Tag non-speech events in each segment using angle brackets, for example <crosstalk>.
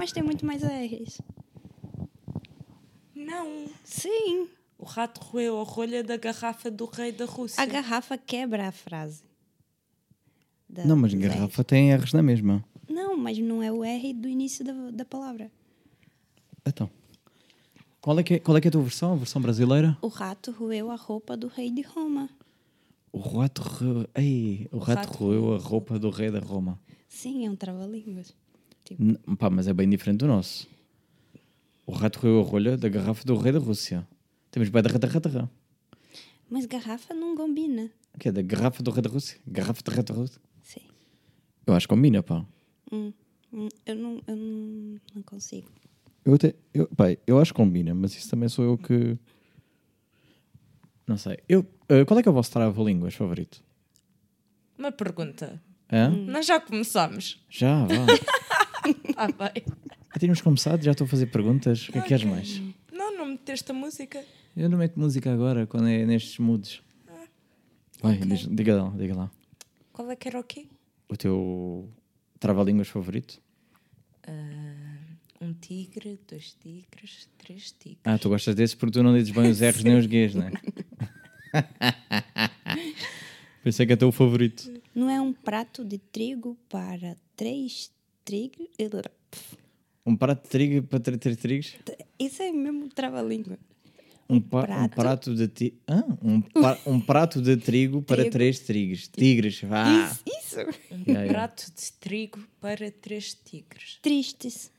Mas tem muito mais R's. Não. Sim. O rato roeu a rolha da garrafa do rei da Rússia. A garrafa quebra a frase. Da- Não, mas garrafa tem R's na mesma. Não, mas não é o R do início da, da palavra. Então. Qual é, que é, qual é que é a tua versão? A versão brasileira? O rato roeu a roupa do rei de Roma. O rato. Ei, o rato, rato roeu a roupa do rei da Roma. Sim, é um trava-línguas. Tipo, N- Pá, mas é bem diferente do nosso. O rato roeu a rolha da garrafa do rei da Rússia. Temos bem da rata rata mas garrafa não combina. O que é? Da garrafa do rei da Rússia? Garrafa da rata Rússia? Sim. Eu acho que combina, pá. Hum, hum, eu não, eu não, não consigo. Eu até. Eu, pá, eu acho que combina, mas isso também sou eu que. Não sei. Eu, eh, qual é que é o vosso trava-línguas favorito? Uma pergunta. Hã? Nós já começámos. Já, vá. <laughs> Ah, bem. Já tínhamos começado, já estou a fazer perguntas. O que é que queres mais? Não, não meteste a música. Eu não meto música agora, quando é nestes moods. Vai, diz- diga lá, diga lá. Qual é que era o quê? O teu trava-línguas favorito? Ah, um tigre, dois tigres, três tigres. Ah, tu gostas desses porque tu não dizes bem os <laughs> R's nem os G's, não é? <laughs> Pensei que é teu favorito. Não é um prato de trigo para três trigos? Um prato de trigo para ter três trigos? Isso é mesmo trava-língua. Um, pa- um prato. prato de ti... ah, um, pa- um prato de trigo para Trigo. três trigos. Tigres, vá. Isso, isso. Um Yeah, yeah. prato de trigo para três tigres. Tristes.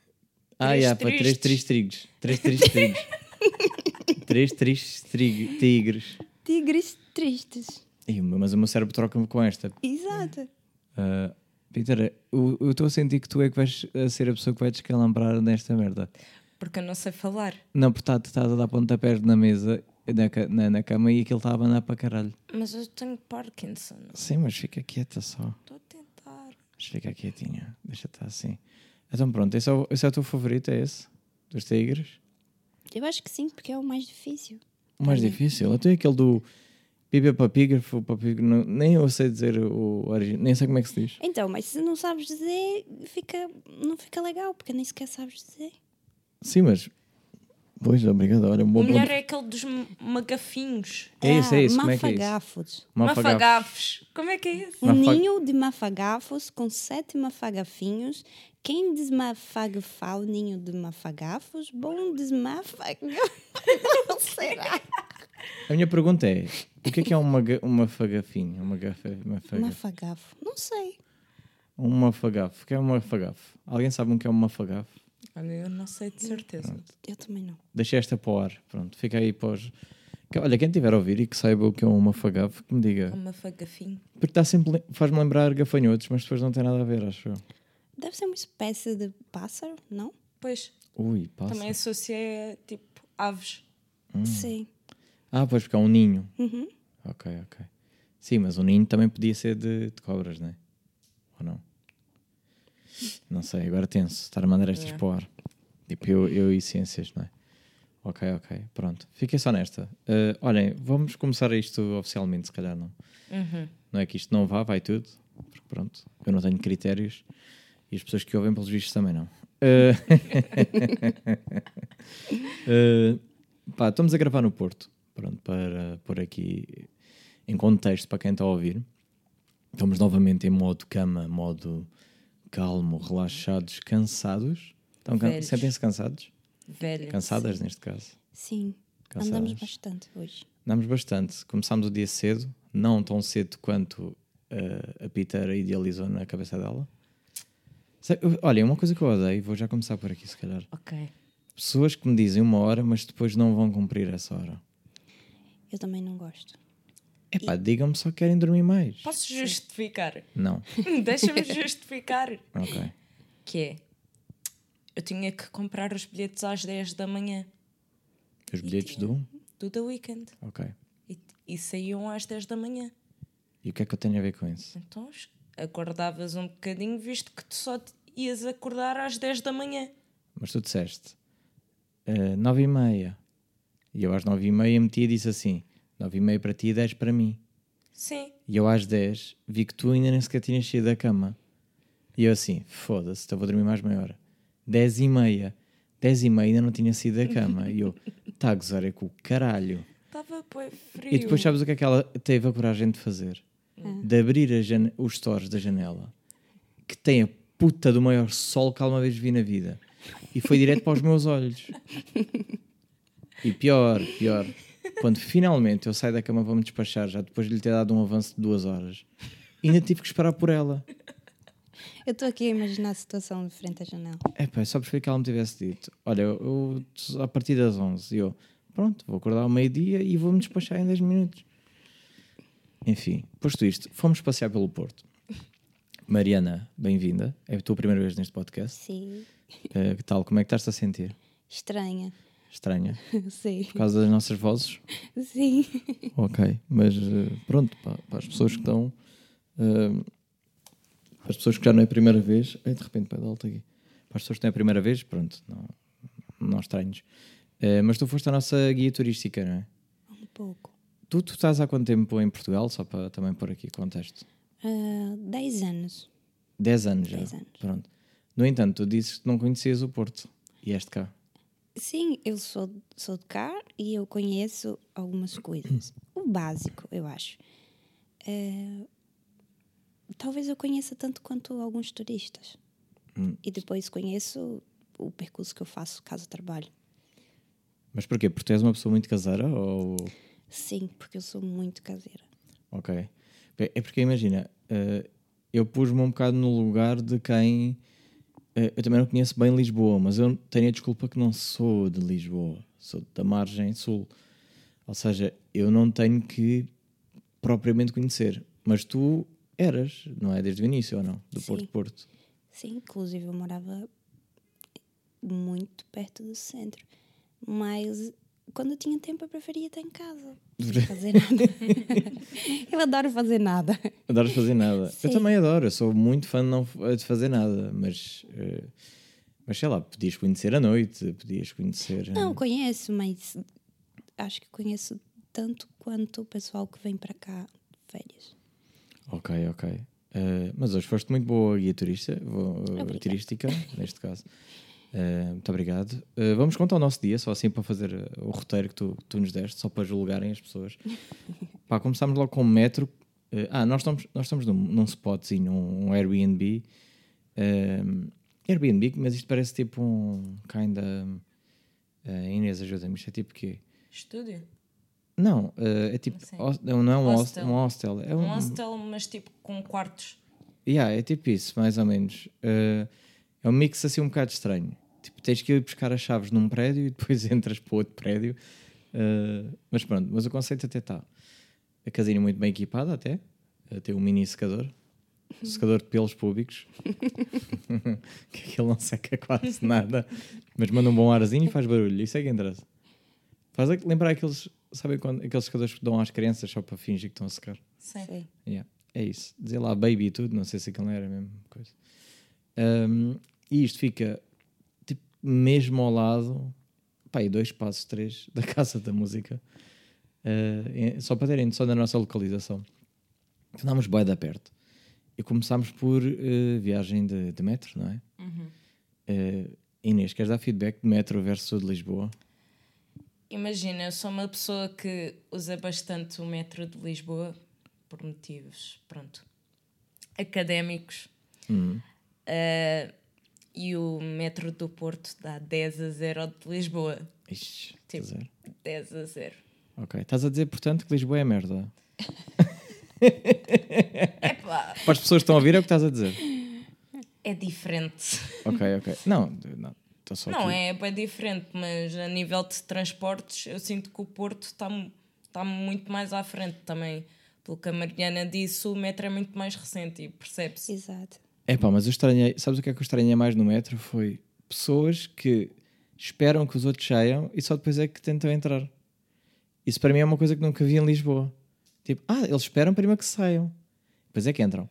Ah, Três yeah, para três, três tristes. trigos. Três, três trigos. <laughs> três, três trigo- tigres. Tigres tristes. Ih, mas o meu cérebro troca-me com esta. Exato. Uh, Peter, eu estou a sentir que tu é que vais a ser a pessoa que vai descalambrar nesta merda. Porque eu não sei falar. Não, porque estás a dar pontapés na mesa, na, na, na cama e aquilo está a abanar para caralho. Mas eu tenho Parkinson. Sim, mas fica quieta só. Estou a tentar. Mas fica quietinha. Deixa estar assim. Então pronto, esse é, o, esse é o teu favorito, é esse? Dos tigres? Eu acho que sim, porque é o mais difícil. O mais difícil. Até aquele do pipa papígrafo, papígrafo, não- nem eu sei dizer o origem, nem sei como é que se diz. Então, mas se não sabes dizer, fica, não fica legal, porque nem sequer sabes dizer. Sim, mas. Pois, obrigado. Olha, um bom O melhor ponto. é aquele dos magafinhos. É isso, é isso. Como é que é isso? Mafagafos. Mafagafos. Como é que é isso? Um Mafa- ninho de mafagafos com sete mafagafinhos. Quem desmafagafar o ninho de mafagafos, bom desmafagafos. <laughs> Não será? A minha pergunta é: o que é que é uma, uma fagafinha? Uma gafa, uma faga, Mafagafo. Não sei. uma fagafo. O que é uma fagafo? Alguém sabe o que é uma fagafo? Olha, eu não sei de certeza. Eu também não. Deixei esta para o ar. Pronto, fica aí para os... Olha, quem tiver a ouvir e que saiba o que é uma fagafo, que me diga. Um mafagafinho. Porque está sempre. faz-me lembrar gafanhotos, mas depois não tem nada a ver, acho eu. Deve ser uma espécie de pássaro, não? Pois, Ui, passa. também associei a tipo aves. Hum. Sim. Ah, pois, porque é um ninho. Uhum. Ok, ok. Sim, mas o ninho também podia ser de, de cobras, não é? Ou não? Não sei, agora tenso. Estar a mandar estas É. para o ar. Tipo, eu, eu e ciências, não é? Ok, ok. Pronto. Fiquei só nesta. Uh, olhem, vamos começar isto oficialmente, se calhar não. Uhum. Não é que isto não vá, vai tudo. Porque pronto, eu não tenho critérios. E as pessoas que ouvem, pelos vistos, também não. Uh, uh, <laughs> pá, estamos a gravar no Porto. Pronto, para pôr aqui em contexto para quem está a ouvir. Estamos novamente em modo cama, modo calmo, relaxados, cansados. Estão can- Velhos. Sentem-se cansados? Velha. Cansadas, neste caso. Sim. Cansadas. Andamos bastante hoje. Andamos bastante. Começámos o dia cedo, não tão cedo quanto eh, a Peter idealizou na cabeça dela. Olha, uma coisa que eu odeio, vou já começar por aqui, se calhar. Ok. Pessoas que me dizem uma hora, mas depois não vão cumprir essa hora. Eu também não gosto. Epá, digam-me só que querem dormir mais. Posso justificar? Não. <laughs> Deixa-me justificar. Ok. Que é, eu tinha que comprar os bilhetes às 10 da manhã Os bilhetes do. do The Weekend. Ok. E, e saíam às 10 da manhã. E o que é que eu tenho a ver com isso? Então acordavas um bocadinho, visto que tu só ias acordar às 10 da manhã. Mas tu disseste eh, nove e meia. E eu às nove e meia meti e disse assim: nove e meia para ti e dez para mim. Sim. E eu às 10 vi que tu ainda nem sequer tinhas saído da cama. E eu assim, foda-se, então vou dormir mais meia hora. 10 e meia. 10 e meia ainda não tinha saído da cama. E eu, tá a gozar, é com o caralho. Estava bem frio. E depois sabes o que é que ela teve a coragem de fazer? De abrir a os stores da janela, que tem a puta do maior sol que alguma vez vi na vida. E foi direto para os meus olhos. <laughs> E pior, pior, quando finalmente eu saio da cama para me despachar, já depois de lhe ter dado um avanço de duas horas, ainda tive que esperar por ela. Eu estou aqui a imaginar a situação de frente à janela. É pá, só preferia que ela me tivesse dito: Olha, eu, eu a partir das 11, e eu, pronto, vou acordar ao meio-dia e vou-me despachar em 10 minutos. Enfim, posto isto, fomos passear pelo Porto. Mariana, bem-vinda. É a tua primeira vez neste podcast. Sim. Eh, que tal? Como é que estás a sentir? Estranha. Estranha? <laughs> Sim. Por causa das nossas vozes? Sim. Ok, mas eh, pronto, pá, para as pessoas que estão. eh, para as pessoas que já não é a primeira vez. Ai, de repente, pai, alto aqui. Para as pessoas que não é a primeira vez, pronto, não, não estranhos. Eh, mas tu foste a nossa guia turística, não é? Um pouco. Tu, tu estás há quanto tempo em Portugal? Só para também pôr aqui contexto. Ah, 10 anos. 10 anos já. 10 anos. Pronto. No entanto, tu dizes que não conhecias o Porto e este cá. Sim, eu sou, sou de cá e eu conheço algumas coisas. O básico, eu acho. Eh, talvez eu conheça tanto quanto alguns turistas. E depois conheço o percurso que eu faço caso trabalho. Mas porquê? Porque tu és uma pessoa muito caseira ou. Sim, porque eu sou muito caseira. Ok. É porque imagina, eh, eu pus-me um bocado no lugar de quem. Eh, eu também não conheço bem Lisboa, mas eu tenho a desculpa que não sou de Lisboa, sou da margem sul. Ou seja, eu não tenho que propriamente conhecer. Mas tu eras, não é? Desde o início ou não? Do Sim. Porto Porto. Sim, inclusive eu morava muito perto do centro. Mas quando eu tinha tempo eu preferia estar em casa. <laughs> Fazer nada. <laughs> eu adoro fazer nada. Adoras fazer nada. <laughs> Sim. Eu também adoro, eu sou muito fã de não de fazer nada, mas. eh, mas sei lá, podias conhecer a noite, podias conhecer. eh, Não, conheço, mas acho que conheço tanto quanto o pessoal que vem para cá de férias. Ok, ok. Eh, mas hoje foste muito boa guia turista, vou- turística, neste caso. Eh, muito obrigado. Eh, vamos contar o nosso dia, só assim para fazer eh, o roteiro que tu, que tu nos deste, só para julgarem as pessoas. <laughs> Pá, começámos logo com o metro. Eh, ah, nós estamos, nós estamos num, num spotzinho, um, um Airbnb. Eh, Airbnb, mas isto parece tipo um kinda. Uh, Inês, ajuda-me, isto é tipo quê? Estúdio. Não, é tipo. Hos- não é um hostel. Um hostel. É Um hostel, mas tipo com quartos. Yeah, é tipo isso, mais ou menos. Uh, é um mix assim um bocado estranho. Tens que ir buscar as chaves num prédio e depois <laughs> entras para outro prédio. Uh, mas pronto, mas o conceito até está. A casinha muito bem equipada até. Uh, tem um mini secador. Secador de pelos públicos. <laughs> que aquilo não seca quase <laughs> nada. Mas manda um bom arzinho e faz barulho. Isso é que interessa. Faz a- lembrar aqueles, sabem quando, aqueles secadores que dão às crianças só para fingir que estão a secar. Sim. Sim. Yeah, é isso. Dizer lá baby e tudo, não sei se aquilo não era a mesma coisa. Um, e isto fica mesmo ao lado, pá, dois passos, três <laughs> da Casa da Música. Uh, só para terem noção da nossa localização. Andámos bué da perto. E começámos por uh, viagem de, de metro, não é? Uh, Inês, queres dar feedback de metro versus de Lisboa? Imagina, eu sou uma pessoa que usa bastante o metro de Lisboa por motivos, pronto, académicos. Ah, e o metro do Porto dá 10 a 0 ao de Lisboa. Ixi, Tipo. ver? 10 a 0. Ok. Estás a dizer, portanto, que Lisboa é merda. <laughs> Epá, Para as pessoas que estão a ouvir é o que estás a dizer. é diferente. Ok, ok. Não, não. Não, aqui. é bem diferente, mas a nível de transportes, eu sinto que o Porto está tá muito mais à frente também. Pelo que a Mariana disse, o metro é muito mais recente e percebe-se. Exato. É pá, mas eu estranhei. Sabes o que é que eu estranhei mais no metro? Foi pessoas que esperam que os outros saiam e só depois é que tentam entrar. Isso para mim é uma coisa que nunca vi em Lisboa. Tipo, ah, eles esperam primeiro que saiam. Depois é que entram.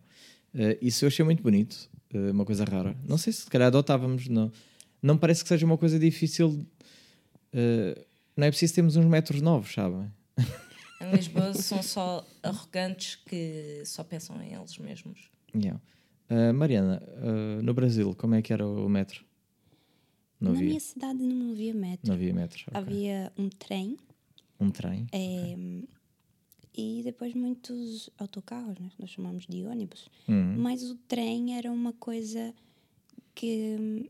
Eh, isso eu achei muito bonito. eh, uma coisa rara. Não sei se se calhar adotávamos. Não, não parece que seja uma coisa difícil. eh, não é preciso termos uns metros novos, sabem? Em Lisboa são só arrogantes que só pensam em eles mesmos. Yeah. Eh, Mariana, eh, no Brasil, como é que era o metro? Não Na havia. minha cidade não havia metro. Não havia metros. ok. Havia um trem Um trem. é, e depois muitos autocarros, né? nós chamamos de ônibus. Uhum. Mas o trem era uma coisa que hum,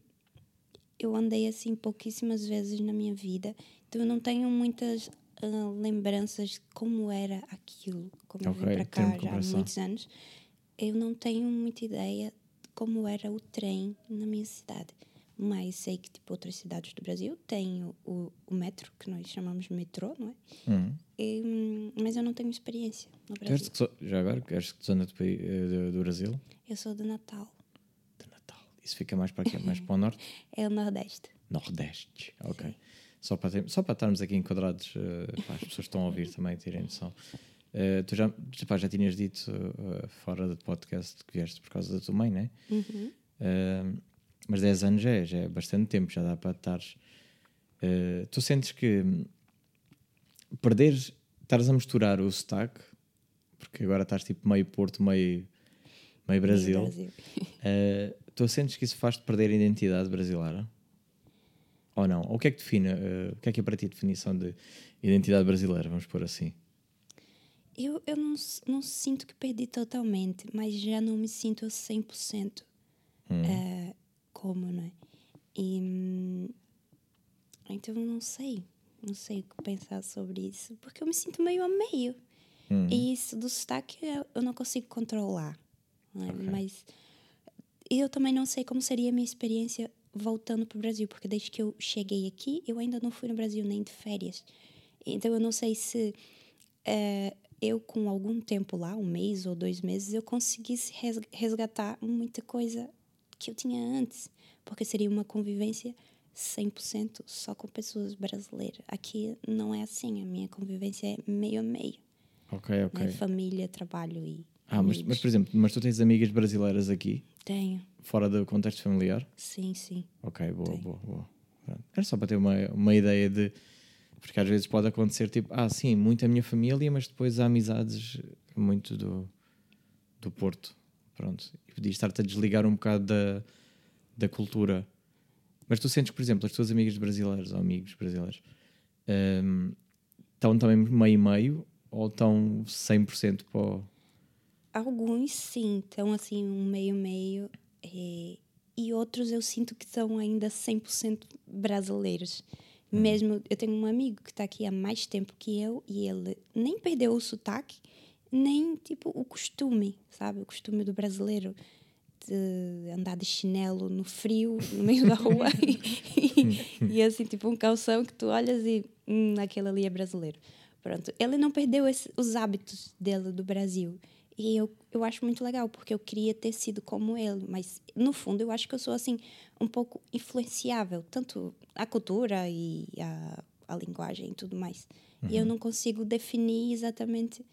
eu andei assim pouquíssimas vezes na minha vida. Então eu não tenho muitas ah, lembranças de como era aquilo. Como eu Ok, vim para cá já há muitos anos. Eu não tenho muita ideia de como era o trem na minha cidade. Mas sei que, tipo, outras cidades do Brasil têm o, o, o metro, que nós chamamos de metrô, não é? Uhum. E, hum, mas eu não tenho experiência no Brasil. que zo- já agora, que és de que zona do, eh, do, do Brasil? Eu sou de Natal. De Natal. Isso fica mais para quê? Mais para o norte? <laughs> É o Nordeste. Nordeste. Ok. Só para, ter- só para estarmos aqui enquadrados, eh, para as pessoas que estão a ouvir também terem noção. Eh, tu já, pá, já tinhas dito eh, fora do podcast que vieste por causa da tua mãe, né? Uhum. Eh, mas 10 anos já é, já é bastante tempo, já dá para estares. eh, tu sentes que hum, perderes, estares a misturar o sotaque, porque agora estás tipo meio Porto, meio, meio Brasil. Brasil. <laughs> Tu sentes que isso faz-te perder a identidade brasileira? Ou não? Ou o que é que define, o que é que é para ti a definição de identidade brasileira, vamos pôr assim? Eu, eu não, não sinto que perdi totalmente, mas já não me sinto a 100% eh, como, não é? E, hum, então eu não sei, não sei o que pensar sobre isso, porque eu me sinto meio a meio. E isso do sotaque eu, eu não consigo controlar, não é? Mas eu também não sei como seria a minha experiência voltando para o Brasil, porque desde que eu cheguei aqui, eu ainda não fui no Brasil nem de férias. Então eu não sei se eh, eu, com algum tempo lá, um mês ou dois meses, eu conseguisse res- resgatar muita coisa que eu tinha antes, porque seria uma convivência 100% só com pessoas brasileiras. Aqui não é assim, a minha convivência é meio a meio. Ok, ok. Né? Família, trabalho e. Ah, mas, mas por exemplo, mas tu tens amigas brasileiras aqui, Tenho, fora do contexto familiar? sim, sim. Ok, boa, Tenho. boa, boa. Era só para ter uma, uma ideia de. Porque às vezes pode acontecer tipo, ah, sim, muito a minha família, mas depois há amizades muito do, do Porto. Pronto. E podia estar-te a desligar um bocado da, da cultura. Mas tu sentes por exemplo, as tuas amigas brasileiras ou amigos brasileiros hum, estão também meio e meio ou estão 100% para o. Alguns sim, estão assim, um meio-meio. eh, e outros eu sinto que são ainda 100% brasileiros. Mesmo, eu tenho um amigo que está aqui há mais tempo que eu e ele nem perdeu o sotaque, nem tipo o costume, sabe? O costume do brasileiro de andar de chinelo no frio, no meio da rua. <laughs> e, e assim, tipo um calção que tu olhas e hum, aquele ali é brasileiro. Pronto, ele não perdeu esse- os hábitos dele do Brasil. E eu, eu acho muito legal, porque eu queria ter sido como ele. Mas, no fundo, eu acho que eu sou, assim, um pouco influenciável. Tanto a cultura e a, a linguagem e tudo mais. E eu não consigo definir exatamente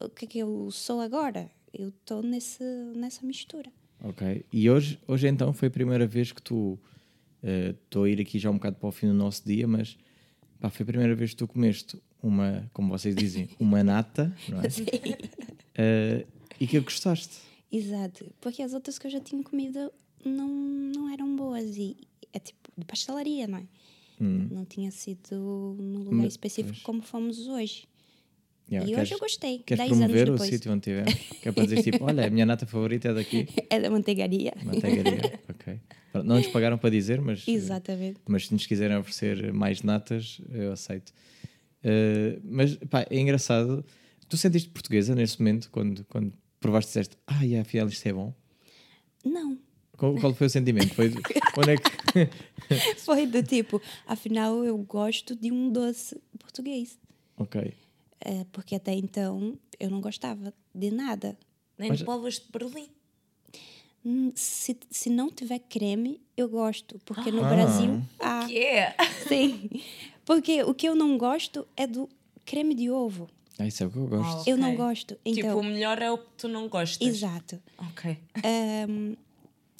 o que, é que eu sou agora. Eu estou nessa mistura. Ok. E hoje, hoje então foi a primeira vez que tu. Estou a ir aqui já um bocado para o fim do nosso dia, mas pá, foi a primeira vez que tu comeste uma, como vocês dizem, uma nata, não é? <laughs> Eh, e que gostaste. Exato, porque as outras que eu já tinha comido não, não eram boas. E é tipo de pastelaria, não é? Não tinha sido num lugar Mas- específico pois. como fomos hoje. Yeah, e queres- hoje eu gostei. Queres promover o sítio onde estiver? Que é para dizer tipo, <laughs> olha, a minha nata favorita é daqui, É da manteigaria. manteigaria. <laughs> ok. Não nos pagaram para dizer, mas, Exatamente. mas se nos quiserem oferecer mais natas, eu aceito. Eh, mas pá, é engraçado. Tu sentiste portuguesa nesse momento, quando, quando provaste e disseste, ah, yeah, afinal isto é bom? Não. Qual, qual foi o sentimento? Foi, quando é que. <laughs> Foi do tipo, afinal eu gosto de um doce português. ok. É, porque até então eu não gostava de nada. Nem Mas- de bolas de Berlim. Hum, Se, se não tiver creme, eu gosto. Porque no Ah. Brasil há. Que é? Sim. Porque o que eu não gosto é do creme de ovo. Ah, isso é o que eu gosto. Oh. Eu não gosto. Tipo, Então, o melhor é o que tu não gostas. exato. Ok. Ahm,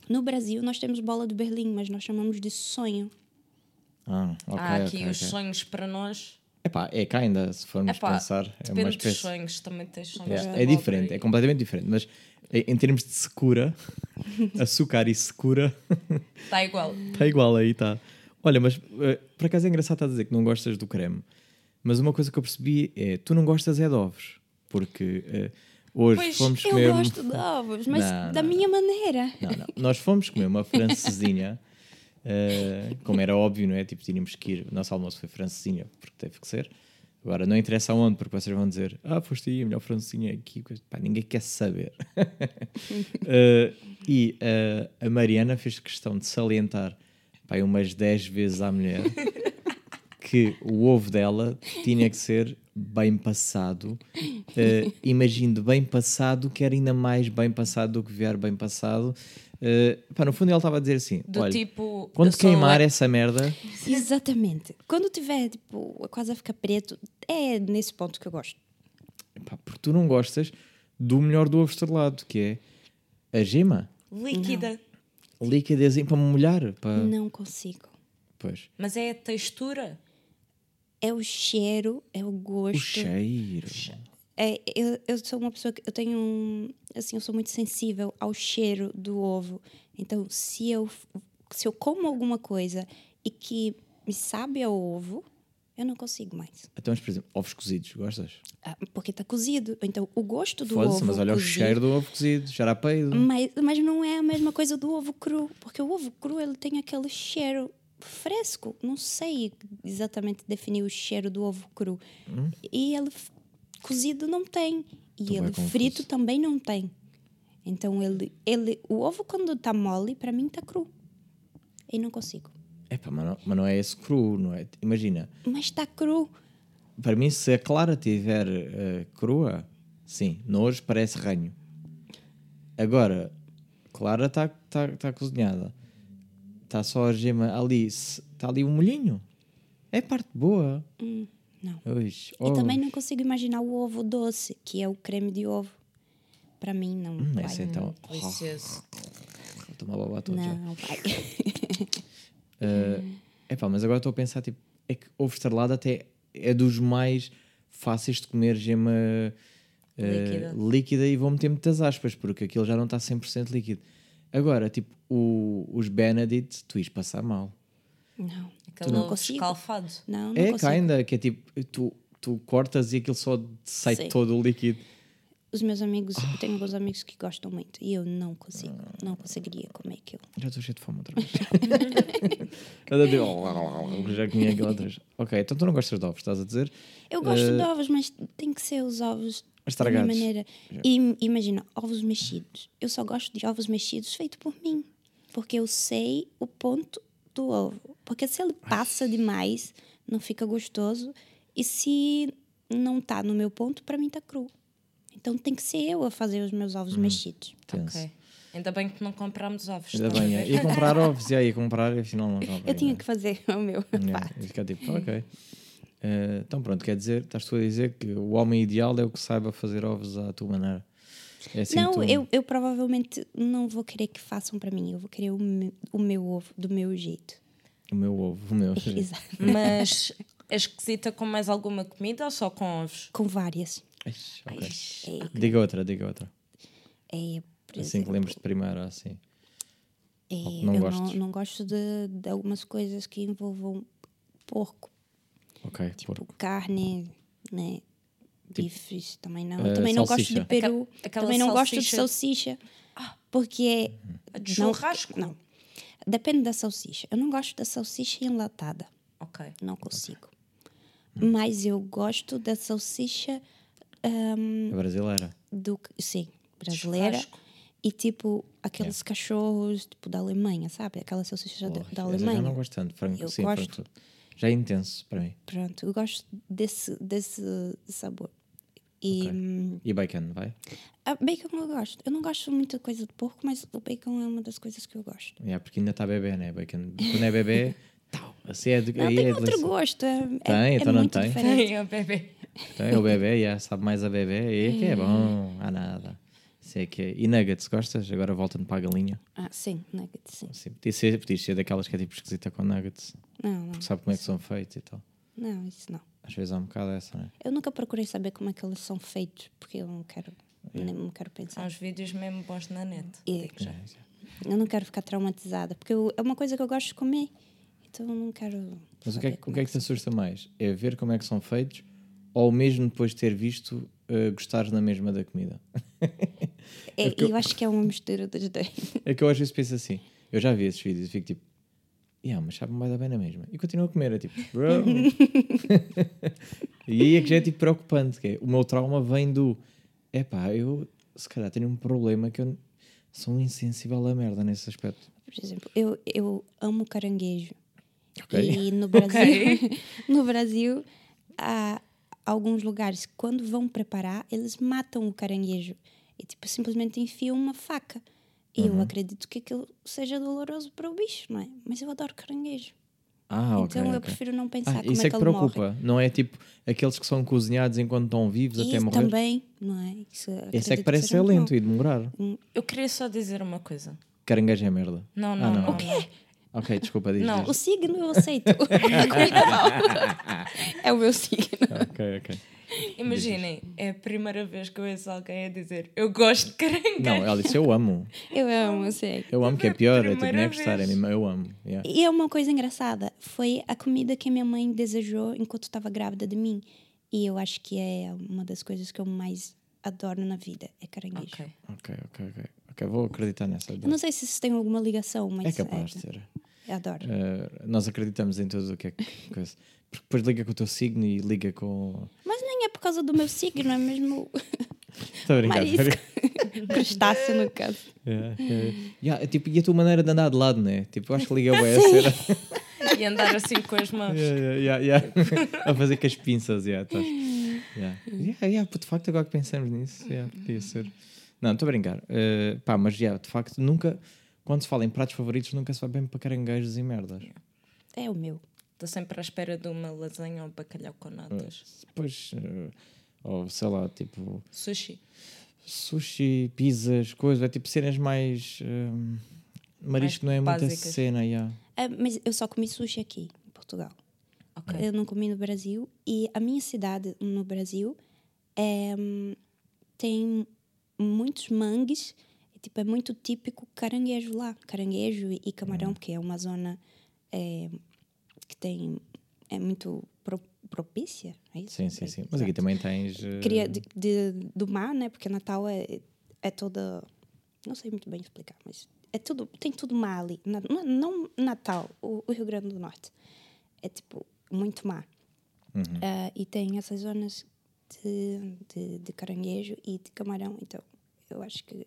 no Brasil nós temos bola de Berlim, mas nós chamamos de sonho. Ah, ok. Há aqui ok, os ok. sonhos para nós. Epá, é cá ainda, se formos Epá, pensar. É depende uma dos sonhos. Também tens sonhos Yeah, é abóbora diferente, e- é completamente diferente. Mas em em termos de secura, <laughs> açúcar e secura, Está igual. está igual aí, está. Olha, mas uh, por acaso é engraçado estar a dizer que não gostas do creme. Mas uma coisa que eu percebi é tu não gostas é de ovos. Porque uh, hoje Pois, fomos eu comer. gosto de ovos, mas Não, da não. minha maneira. Não, não. Nós fomos comer uma francesinha, <laughs> eh, como era óbvio, não é? Tipo, tínhamos que ir. O nosso almoço foi francesinha, porque teve que ser. Agora, não interessa aonde, porque vocês vão dizer: Ah, foste aí, a melhor francesinha aqui. Pá, ninguém quer saber. <laughs> Eh, e a Mariana fez questão de salientar pá, umas 10 vezes à mulher <laughs> que o ovo dela tinha que ser bem passado. Uh, imagino bem passado, que era ainda mais bem passado do que vier bem passado. Uh, pá, no fundo, ela estava a dizer assim: Do olha, tipo. quando sou queimar le- essa merda, Exatamente. Quando tiver, tipo, quase a ficar preto, é nesse ponto que eu gosto. pá, porque tu não gostas do melhor do ovo estrelado, que é a gema, líquida. líquidazinho para molhar. Para... Não consigo. Pois. Mas é a textura. É o cheiro, é o gosto. O cheiro. É, eu, eu sou uma pessoa que eu tenho um, assim, eu sou muito sensível ao cheiro do ovo. Então, se eu se eu como alguma coisa e que me sabe ao ovo, eu não consigo mais. Então, por exemplo, ovos cozidos, gostas? Ah, Porque está cozido. Então, o gosto do ovo mas olha o cozido- cheiro do ovo cozido, cheira a peido. Mas, mas não é a mesma coisa do ovo cru, porque o ovo cru ele tem aquele cheiro fresco. Não sei exatamente definir o cheiro do ovo cru. E ele cozido não tem. E Tô bem ele confuso. frito também não tem. Então ele, ele o ovo quando está mole, para mim está cru. E não consigo. Epá, mas, não, mas não é esse cru, não é? Imagina, Mas está cru. para mim, se a clara tiver eh, crua, sim, nojo parece ranho. Agora, clara está tá, tá cozinhada, está só a gema ali, está ali um molhinho. É parte boa. Não. Oix, E oh. também não consigo imaginar o ovo doce, que é o creme de ovo. Para mim não. Hum, vai. essa então. Delicioso. Vou tomar babá todo já. Não, vai. É <laughs> epá, mas agora estou a pensar, tipo, é que ovo estrelado até é dos mais fáceis de comer gema eh, Líquida. líquida e vou meter muitas aspas, porque aquilo já não está 100% líquido. Agora, tipo, o- os Benedict, tu ias passar mal. Não. Aquele não consigo. escalfado. Não, não é, consigo. ainda, que é tipo, tu, tu cortas e aquilo só sai Sim. todo o líquido. Os meus amigos, eu tenho alguns amigos que gostam muito e eu não consigo. Não conseguiria comer aquilo. Já estou cheio de fome outra vez. <laughs> Anda de- já comi aquilo outra vez. Ok, então tu não gostas de ovos, estás a dizer? Eu gosto Eh, de ovos, mas tem que ser os ovos da Estragados. minha maneira. E imagina, ovos mexidos. Eu só gosto de ovos mexidos feitos por mim. Porque eu sei o ponto do ovo. Porque se ele passa demais, não fica gostoso. E se não está no meu ponto, para mim está cru. Então tem que ser eu a fazer os meus ovos mexidos. Tenso. Ok. Ainda bem que não comprámos ovos. Ainda bem, é. ia comprar ovos, e aí ia comprar e afinal não. Eu tinha que fazer <laughs> o meu. É, e ficar tipo, ok. Eh, então pronto, quer dizer, estás tu a dizer que o homem ideal é o que saiba fazer ovos à tua maneira. É assim não, que tu... eu, eu provavelmente não vou querer que façam para mim. Eu vou querer o meu, o meu ovo do meu jeito. O meu ovo, o meu. <laughs> Exato. <laughs> Mas é esquisita com mais alguma comida ou só com ovos? Com várias. Ixi, ok. É, Diga outra, diga outra. é, por Assim que exemplo, lembres de primeiro, assim. é, não eu não, não gosto de, de algumas coisas que envolvam porco. Ok, Tipo porco. carne, né? Bifes também não. eh, também não gosto salsicha. de peru. Aquela- também não gosto de salsicha- salsicha. Porque A de não- churrasco? Não. Depende da salsicha. Eu não gosto da salsicha enlatada. Ok. Não consigo. Mas eu gosto da salsicha hum, A brasileira. do sim, brasileira. Churrasco. E tipo aqueles cachorros tipo da Alemanha, sabe? Aquela salsicha da, Porra, da essa Alemanha. Já não gosto tanto. Frango, Eu sim, gosto. frango. Já é intenso para mim. Pronto, eu gosto desse, desse sabor. E Ok. hum, E bacon, vai? a bacon eu gosto. Eu não gosto muito de coisa de porco, mas o bacon é uma das coisas que eu gosto. Yeah, porque ainda está bebê, né? Bacon. Quando é bebê, <laughs> tal. Assim é de, Não, aí tem é outro delícia. gosto. É, é- Tem, é então não muito tem. diferente. Ai, o bebê. É o bebê, yeah, sabe mais a bebê. E é que é bom, há nada. Isso é que é. E nuggets, gostas? Agora voltando para a galinha. Ah, sim, nuggets, sim. Assim, podia, ser, podia ser daquelas que é tipo esquisita com nuggets. Não, não. Sabe como é que são feitos e tal. Não, isso não. Às vezes há um bocado essa, né? Eu nunca procurei saber como é que eles são feitos, porque eu não quero, nem não quero Há pensar. uns vídeos mesmo bons na net. E-. É, Eu não quero ficar traumatizada, porque eu- é uma coisa que eu gosto de comer. Então não quero. Mas o que, é, saber que- o como que é que te assusta mais? É ver como é que são feitos ou mesmo depois de ter visto uh, gostares na mesma da comida? <laughs> É, porque eu- eu acho que é uma mistura dos dois. <laughs> É que eu às vezes penso assim, eu já vi esses vídeos e fico tipo, yeah, mas sabe-me vai dar bem na mesma. E continuo a comer, é tipo, <laughs> bro. e aí é que já é tipo preocupante, que é, o meu trauma vem do, epá, eu se calhar tenho um problema que eu sou insensível à merda nesse aspecto. Por exemplo, eu, eu amo caranguejo. Ok. E no Brasil, no Brasil, há alguns lugares, quando vão preparar, eles matam o caranguejo. E tipo, simplesmente enfiam uma faca. E Uhum. eu acredito que aquilo seja doloroso para o bicho, não é? Mas eu adoro caranguejo. Ah, ok. então eu ok. prefiro não pensar Ah, como isso é é que, que ele morre. preocupa, não é tipo aqueles que são cozinhados enquanto estão vivos até Isso morrer? também, não é? Isso Esse é que parece ser lento e demorar. Eu queria só dizer uma coisa. Caranguejo é merda. Não, Ah, não, não. não. O quê? Ok, desculpa, diz. Não, diz. O signo eu aceito. <laughs> é o meu signo. Ok, ok. Imaginem, é a primeira vez que eu ouço alguém a dizer eu gosto de caranguejo. Não, ela disse eu amo. Eu amo, eu sei. Eu amo, que é pior, é tipo, não é gostar, é mesmo, eu amo. yeah. E é uma coisa engraçada. Foi a comida que a minha mãe desejou enquanto estava grávida de mim. E eu acho que é uma das coisas que eu mais adoro na vida. É caranguejo. Ok. Ok, ok, ok. Ok, vou acreditar nessa. Não sei se isso tem alguma ligação, mas É capaz de ser. Adoro. Uh, nós acreditamos em tudo o que é que- <laughs> coisa. Porque depois liga com o teu signo e liga com. Mas nem é por causa do meu signo, é mesmo <laughs> Estou a brincar. Marisco. estou a brincar. <laughs> crustáceo no caso. Yeah, yeah. Yeah, é tipo, e a tua maneira de andar de lado, né? Tipo, eu acho que liga bem a cena. E andar assim com as mãos. Yeah, yeah, yeah, yeah. a fazer com as pinças, yeah, tá. yeah. Yeah, yeah, pô, de facto, agora que pensamos nisso, yeah, podia ser. Não, estou a brincar. Uh, pá, mas yeah, de facto, nunca, quando se fala em pratos favoritos, nunca se vai bem para caranguejos e merdas. É o meu. Estou sempre à espera de uma lasanha ou bacalhau com natas. Depois, uh, ou sei lá, tipo, Sushi. sushi, pizzas, coisas, é tipo cenas mais. um, marisco não é muita básicas. cena, yeah. Ah, mas eu só comi sushi aqui, em Portugal. Ok. Eu não comi no Brasil. E a minha cidade no Brasil é, tem muitos mangues. Tipo, é muito típico caranguejo lá. Caranguejo e, camarão, Hum. porque é uma zona é, que tem... É muito pro- propícia, é isso? Sim, sim, sim. Mas aqui Exato. também tens. uh, Cria de, de- do mar, né? Porque Natal é, é toda... Não sei muito bem explicar, mas é tudo, tem tudo mar ali. Na- não, Natal, o, o Rio Grande do Norte. É tipo muito mar. uhum. Ah, e tem essas zonas de, de, de caranguejo e de camarão. Então, eu acho que.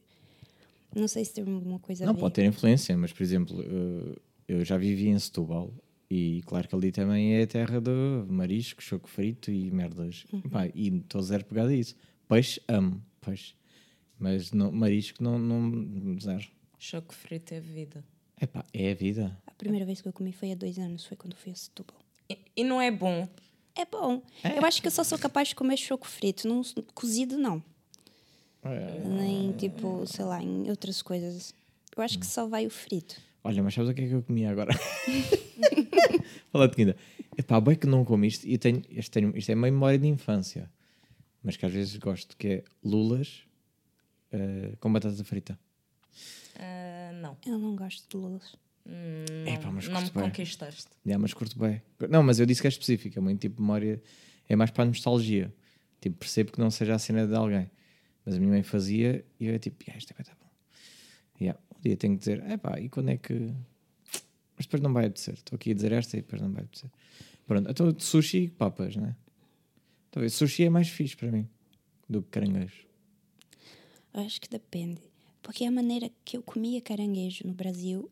Não sei se tem alguma coisa a Não, ver. pode ter influência, mas por exemplo, uh, eu já vivi em Setúbal e claro que ali também é a terra de marisco, choco frito e merdas. Uhum. Pá, e estou zero pegado a isso. Peixe, amo, peixe. Mas não, marisco, não, não. Zero. Choco frito é vida. Epá, é a vida. A primeira vez que eu comi foi há dois anos, foi quando fui a Setúbal. E, e não é bom. É bom. Eu acho que eu só sou capaz de comer choco frito, não, cozido não. Nem tipo, sei lá, em outras coisas. Eu acho que só vai o frito. Olha, mas sabes o que é que eu comi agora? <laughs> Fala de comida. Epá, bem que não como isto e tenho, isto, tenho, isto é meio memória de infância, mas que às vezes gosto, que é lulas uh, com batata frita. Ah, não. Eu não gosto de lulas. Hum, Epá, mas não, não me curto bem. conquistaste. Yeah, mas curto bem. Não, mas eu disse que é específica, muito tipo memória, é mais para a nostalgia. Tipo, percebo que não seja a cena de alguém. Mas a minha mãe fazia e eu era tipo, yeah, isto é bem, tá bom. Yeah, um dia tenho que dizer, epá, e quando é que. Mas depois não vai apetecer. Estou aqui a dizer esta e depois não vai apetecer. Pronto, então sushi e papas, né? Talvez sushi é mais fixe para mim do que caranguejo. Eu acho que depende. Porque a maneira que eu comia caranguejo no Brasil,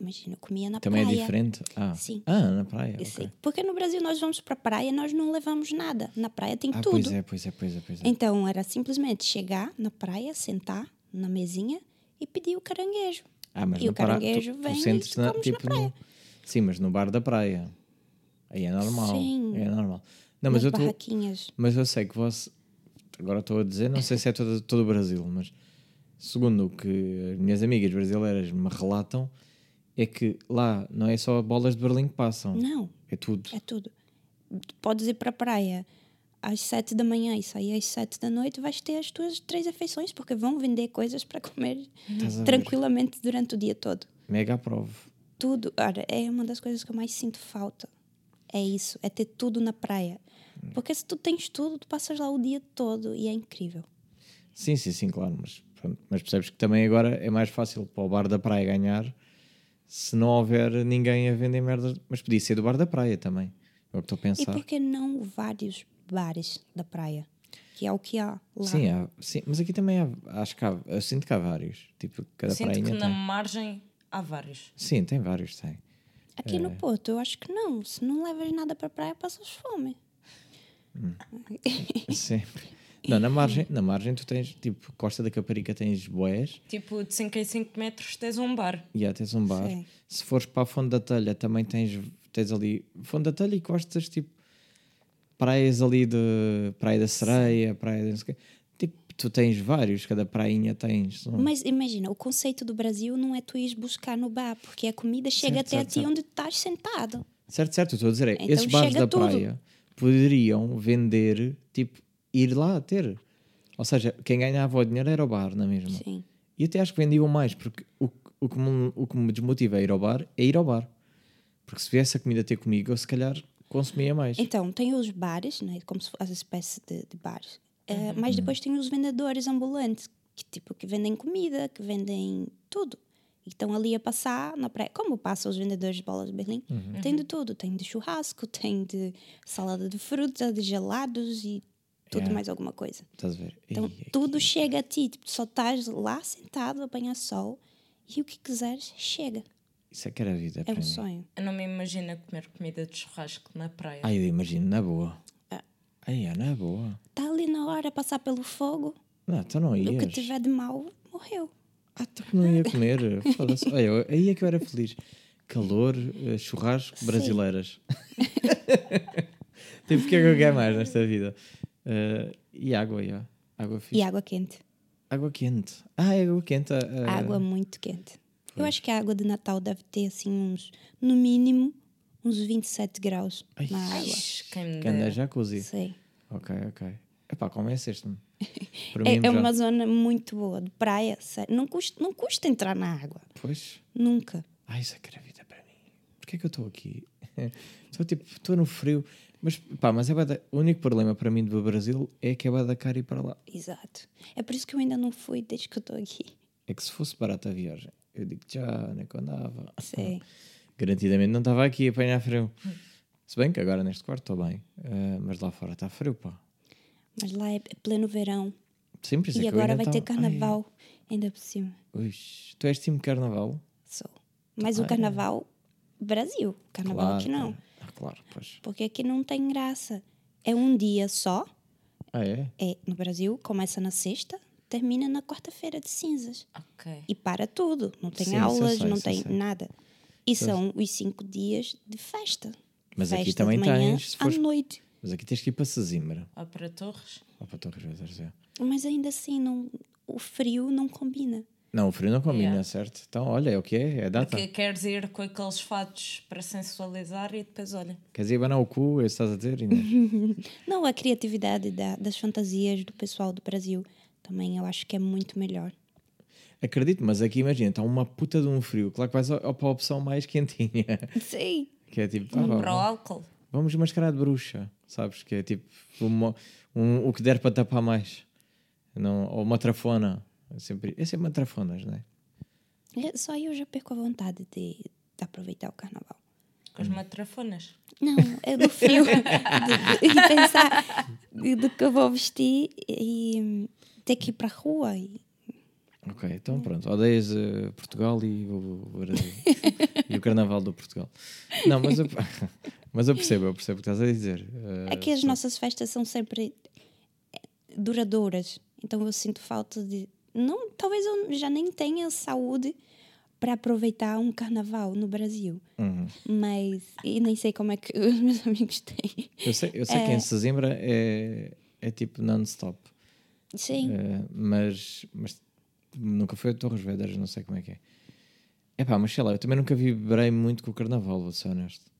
imagina, eu comia na Também praia. é diferente? Ah, Sim. ah na praia. Eu sei. ok. Porque no Brasil nós vamos para a praia nós não levamos nada. Na praia tem Ah, tudo. pois é, pois é, pois é, pois é. Então era simplesmente chegar na praia, sentar na mesinha e pedir o caranguejo. Ah, mas E o caranguejo tu, vem tu e tu na, comes na tipo praia. no, Sim, mas no bar da praia. Aí é normal. Sim. É normal. Não, mas eu, tô, mas eu sei que você. Agora estou a dizer, não sei se é todo, todo o Brasil, mas segundo o que as minhas amigas brasileiras me relatam, é que lá não é só bolas de Berlim que passam. Não, É tudo. é tudo. Tu Podes ir para a praia às sete da manhã e sair às sete da noite, vais ter as tuas três refeições, porque vão vender coisas para comer tranquilamente durante o dia todo. Mega aprovo. tudo. Olha, é uma das coisas que eu mais sinto falta. É isso, é ter tudo na praia. Porque se tu tens tudo, tu passas lá o dia todo e é incrível. Sim, sim, sim, claro. Mas, mas percebes que também agora é mais fácil para o bar da praia ganhar se não houver ninguém a vender merdas. Mas podia ser do bar da praia também. É o que estou a E pensar. por que não vários bares da praia? Que é o que há lá. Sim, há- sim, mas aqui também há, acho que há, eu sinto que há vários. Tipo, cada Sinto prainha que tem. na margem há vários. Sim, tem vários, tem. Aqui É. no Porto, eu acho que não. Se não levas nada para a praia, passas fome. <laughs> Sempre. Não, na margem, na margem tu tens, tipo, Costa da Caparica tens boés Tipo, de 5 em 5 metros tens um bar. e há tens um bar. Sim. Se fores para a Fonte da Telha também tens, tens ali Fonte da Telha e costas, tipo, praias ali de Praia da Sereia, Praia quê. Tipo, tu tens vários, cada prainha tens. Mas imagina, o conceito do Brasil não é tu ires buscar no bar, porque a comida chega Certo, até certo, a ti certo. onde tu estás sentado. Certo, certo, estou a dizer é, Então esses bares da tudo. praia poderiam vender, tipo, ir lá ter. Ou seja, quem ganhava o dinheiro era o bar, não é mesmo? Sim. E até acho que vendiam mais, porque o, o, que me, o que me desmotiva a ir ao bar é ir ao bar. Porque se viesse a comida ter comigo, eu se calhar consumia mais. Então, tem os bares, né, como se fosse as espécies de, de bares. Uhum. mas depois tem os vendedores ambulantes, que tipo que vendem comida, que vendem tudo. E estão ali a passar na praia. Como passam os vendedores de bolas de Berlim? Uhum. Tem de tudo. Tem de churrasco, tem de salada de fruta, de gelados e tudo Yeah. mais alguma coisa. Estás a ver? Então, Ei, tudo aqui- chega a ti. Tipo, só estás lá sentado a apanhar sol e o que quiseres chega. Isso é que era a vida É para um mim. sonho. Eu não me imagino a comer comida de churrasco na praia. Ai, eu imagino, na boa. Ah. Ai, é na boa. Está ali na hora a passar pelo fogo. Não, então não O ias. que tiver de mal, morreu. Ah, então que não ia comer. Foda-se. <laughs> Olha, aí é que eu era feliz. Calor, eh, churrasco, brasileiras. <laughs> tipo, o que é que eu quero mais nesta vida? Eh, e água, já. Água fixe. E água quente. Água quente. Ah, é água quente. ah, Água muito quente. Eu acho que a água de Natal deve ter, assim, uns, no mínimo, uns 27 graus Ai. na água. Que anda jacuzzi. Sei. Ok, ok. Epá, convenceste-me. <laughs> Para É, é uma zona muito boa, de praia, sério. Não custa, não custa entrar na água. Pois. Nunca. Ai, isso é que era vida para mim. Porquê é que eu estou aqui? <laughs> Estou tipo, estou no frio. Mas pá, mas é bué da- o único problema para mim do Brasil é que é bué da cara ir para lá. Exato. É por isso que eu ainda não fui desde que eu estou aqui. É que se fosse barata a viagem, eu digo já, nem que eu andava. Sei. <laughs> Garantidamente não estava aqui a apanhar frio. Se bem que agora neste quarto estou bem, eh, mas lá fora está frio, pá. Mas lá é pleno verão. Sim, por isso é E que eu agora vai ter tava- carnaval ainda por cima. Ai, ui, tu és time carnaval? Sou. Mas o Ah, é. carnaval, Brasil. Carnaval aqui não. claro. Claro, pois. Porque aqui não tem graça. É um dia só. Ah, é? É, no Brasil, começa na sexta, termina na quarta-feira de cinzas. Ok. E para tudo. Não tem Sim, aulas, sei, não tem sei. nada. E são os cinco dias de festa. Mas festa aqui também de manhã tens, se à fores- noite. Mas aqui tens que ir para Sesimbra. Ou para Torres. Ou para Torres Vedras, é. Mas ainda assim, não, o frio não combina. Não, o frio não combina, Yeah. certo? Então, olha, é o que é, é data. Porque queres ir com aqueles fatos para sensualizar e depois, olha, Queres ir abanar o cu, é estás a dizer, Inês? <laughs> Não, a criatividade da- das fantasias do pessoal do Brasil também eu acho que é muito melhor. Acredito, mas aqui imagina, está uma puta de um frio. Claro que vais ao- para a opção mais quentinha. Sim. <laughs> Que é tipo, ah, vá, para o álcool. vamos mascarar de bruxa, sabes? Que é tipo uma- um- o que der para tapar mais. Não, ou uma trafona. É sempre, é sempre uma trafonas, não é? É, Só eu já perco a vontade de, de aproveitar o carnaval. Com as matrafonas. Não, é do frio. <laughs> de, de- e pensar do que eu vou vestir e ter que ir para a rua. E, Ok, então pronto. Odeias eh, Portugal e o, Brasil. <laughs> e o Carnaval do Portugal. Não, mas eu, <laughs> mas eu percebo, eu percebo o que estás a dizer. Eh, Aqui as só- nossas festas são sempre eh, duradouras. Então eu sinto falta de. Não, talvez eu já nem tenha saúde para aproveitar um carnaval no Brasil. Uhum. Mas. E nem sei como é que <laughs> os meus amigos têm. Eu sei, eu sei que em Sesimbra é, é tipo non-stop. Sim. Eh, mas, mas nunca foi a Torres Vedras, não sei como é que é. É pá, mas sei lá, eu também nunca vibrei muito com o carnaval, vou ser honesto.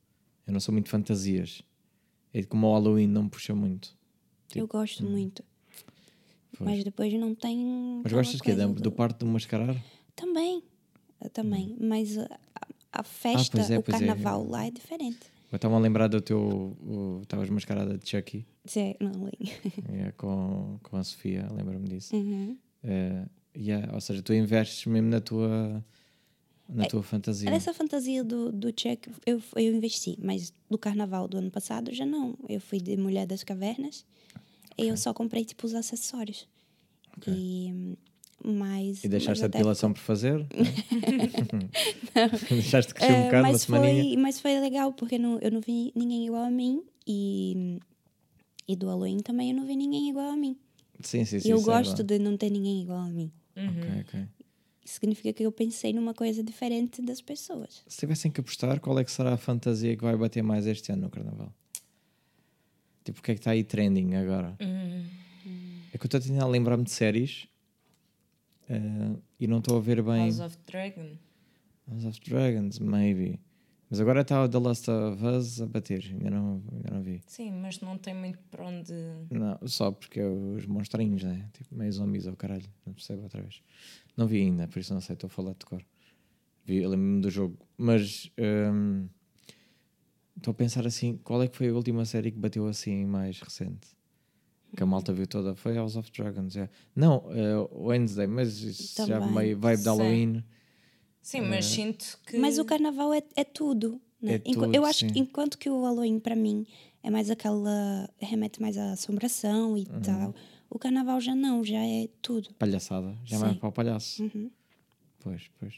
Eu não sou muito fantasias. É como o Halloween não puxa muito. eu gosto muito. Pois. Mas depois não tem. Mas gostas que é do, do parte do mascarar? Também. Eu também. Hum. Mas uh, a festa, pois é, o é. carnaval lá é diferente. Eu estava a lembrar do teu. Estavas mascarada de Chucky Sim, não lembro. <laughs> é, com, com a Sofia, lembro-me disso. Uhum. É, yeah, ou seja, tu investes mesmo na tua, na tua fantasia. Essa fantasia do, do check eu, eu investi, mas do carnaval do ano passado já não. Eu fui de Mulher das Cavernas e eu só comprei tipo os acessórios. E, mas, E deixaste mas a até depilação por fazer? <laughs> <laughs> deixaste crescer um É, bocado, uma mas, semaninha. foi, mas foi legal, porque não, eu não vi ninguém igual a mim. E, e do Halloween também eu não vi ninguém igual a mim. Sim, sim, sim. e eu é gosto verdade. de não ter ninguém igual a mim. Ok, ok. Isso significa que eu pensei numa coisa diferente das pessoas. Se tivessem que apostar, qual é que será a fantasia que vai bater mais este ano no Carnaval? Tipo, o que é que está aí trending agora? É que eu estou a tentar lembrar-me de séries eh, e não estou a ver bem. House of Dragon. House of Dragons, maybe. Mas agora está o The Last of Us a bater, ainda não, ainda não vi. Sim, mas não tem muito para onde. Não, só porque é os monstrinhos, né? Tipo, meio zombies ao caralho, não percebo outra vez. Não vi ainda, por isso não sei, estou a falar de cor. Vi, lembro-me do jogo, mas hum, estou a pensar assim: qual é que foi a última série que bateu assim mais recente? Que a malta viu toda foi House of Dragons. é. Não, eh, Wednesday, mas isso já meio vibe de. Halloween. Sim, mas sinto que. Mas o carnaval é, é tudo. Né? É Enqu- tudo, eu acho sim. que enquanto que o Halloween para mim é mais aquela remete mais à assombração e Uhum. tal, o carnaval já não, já é tudo. Palhaçada, já vai para o palhaço. Uhum. Pois, pois.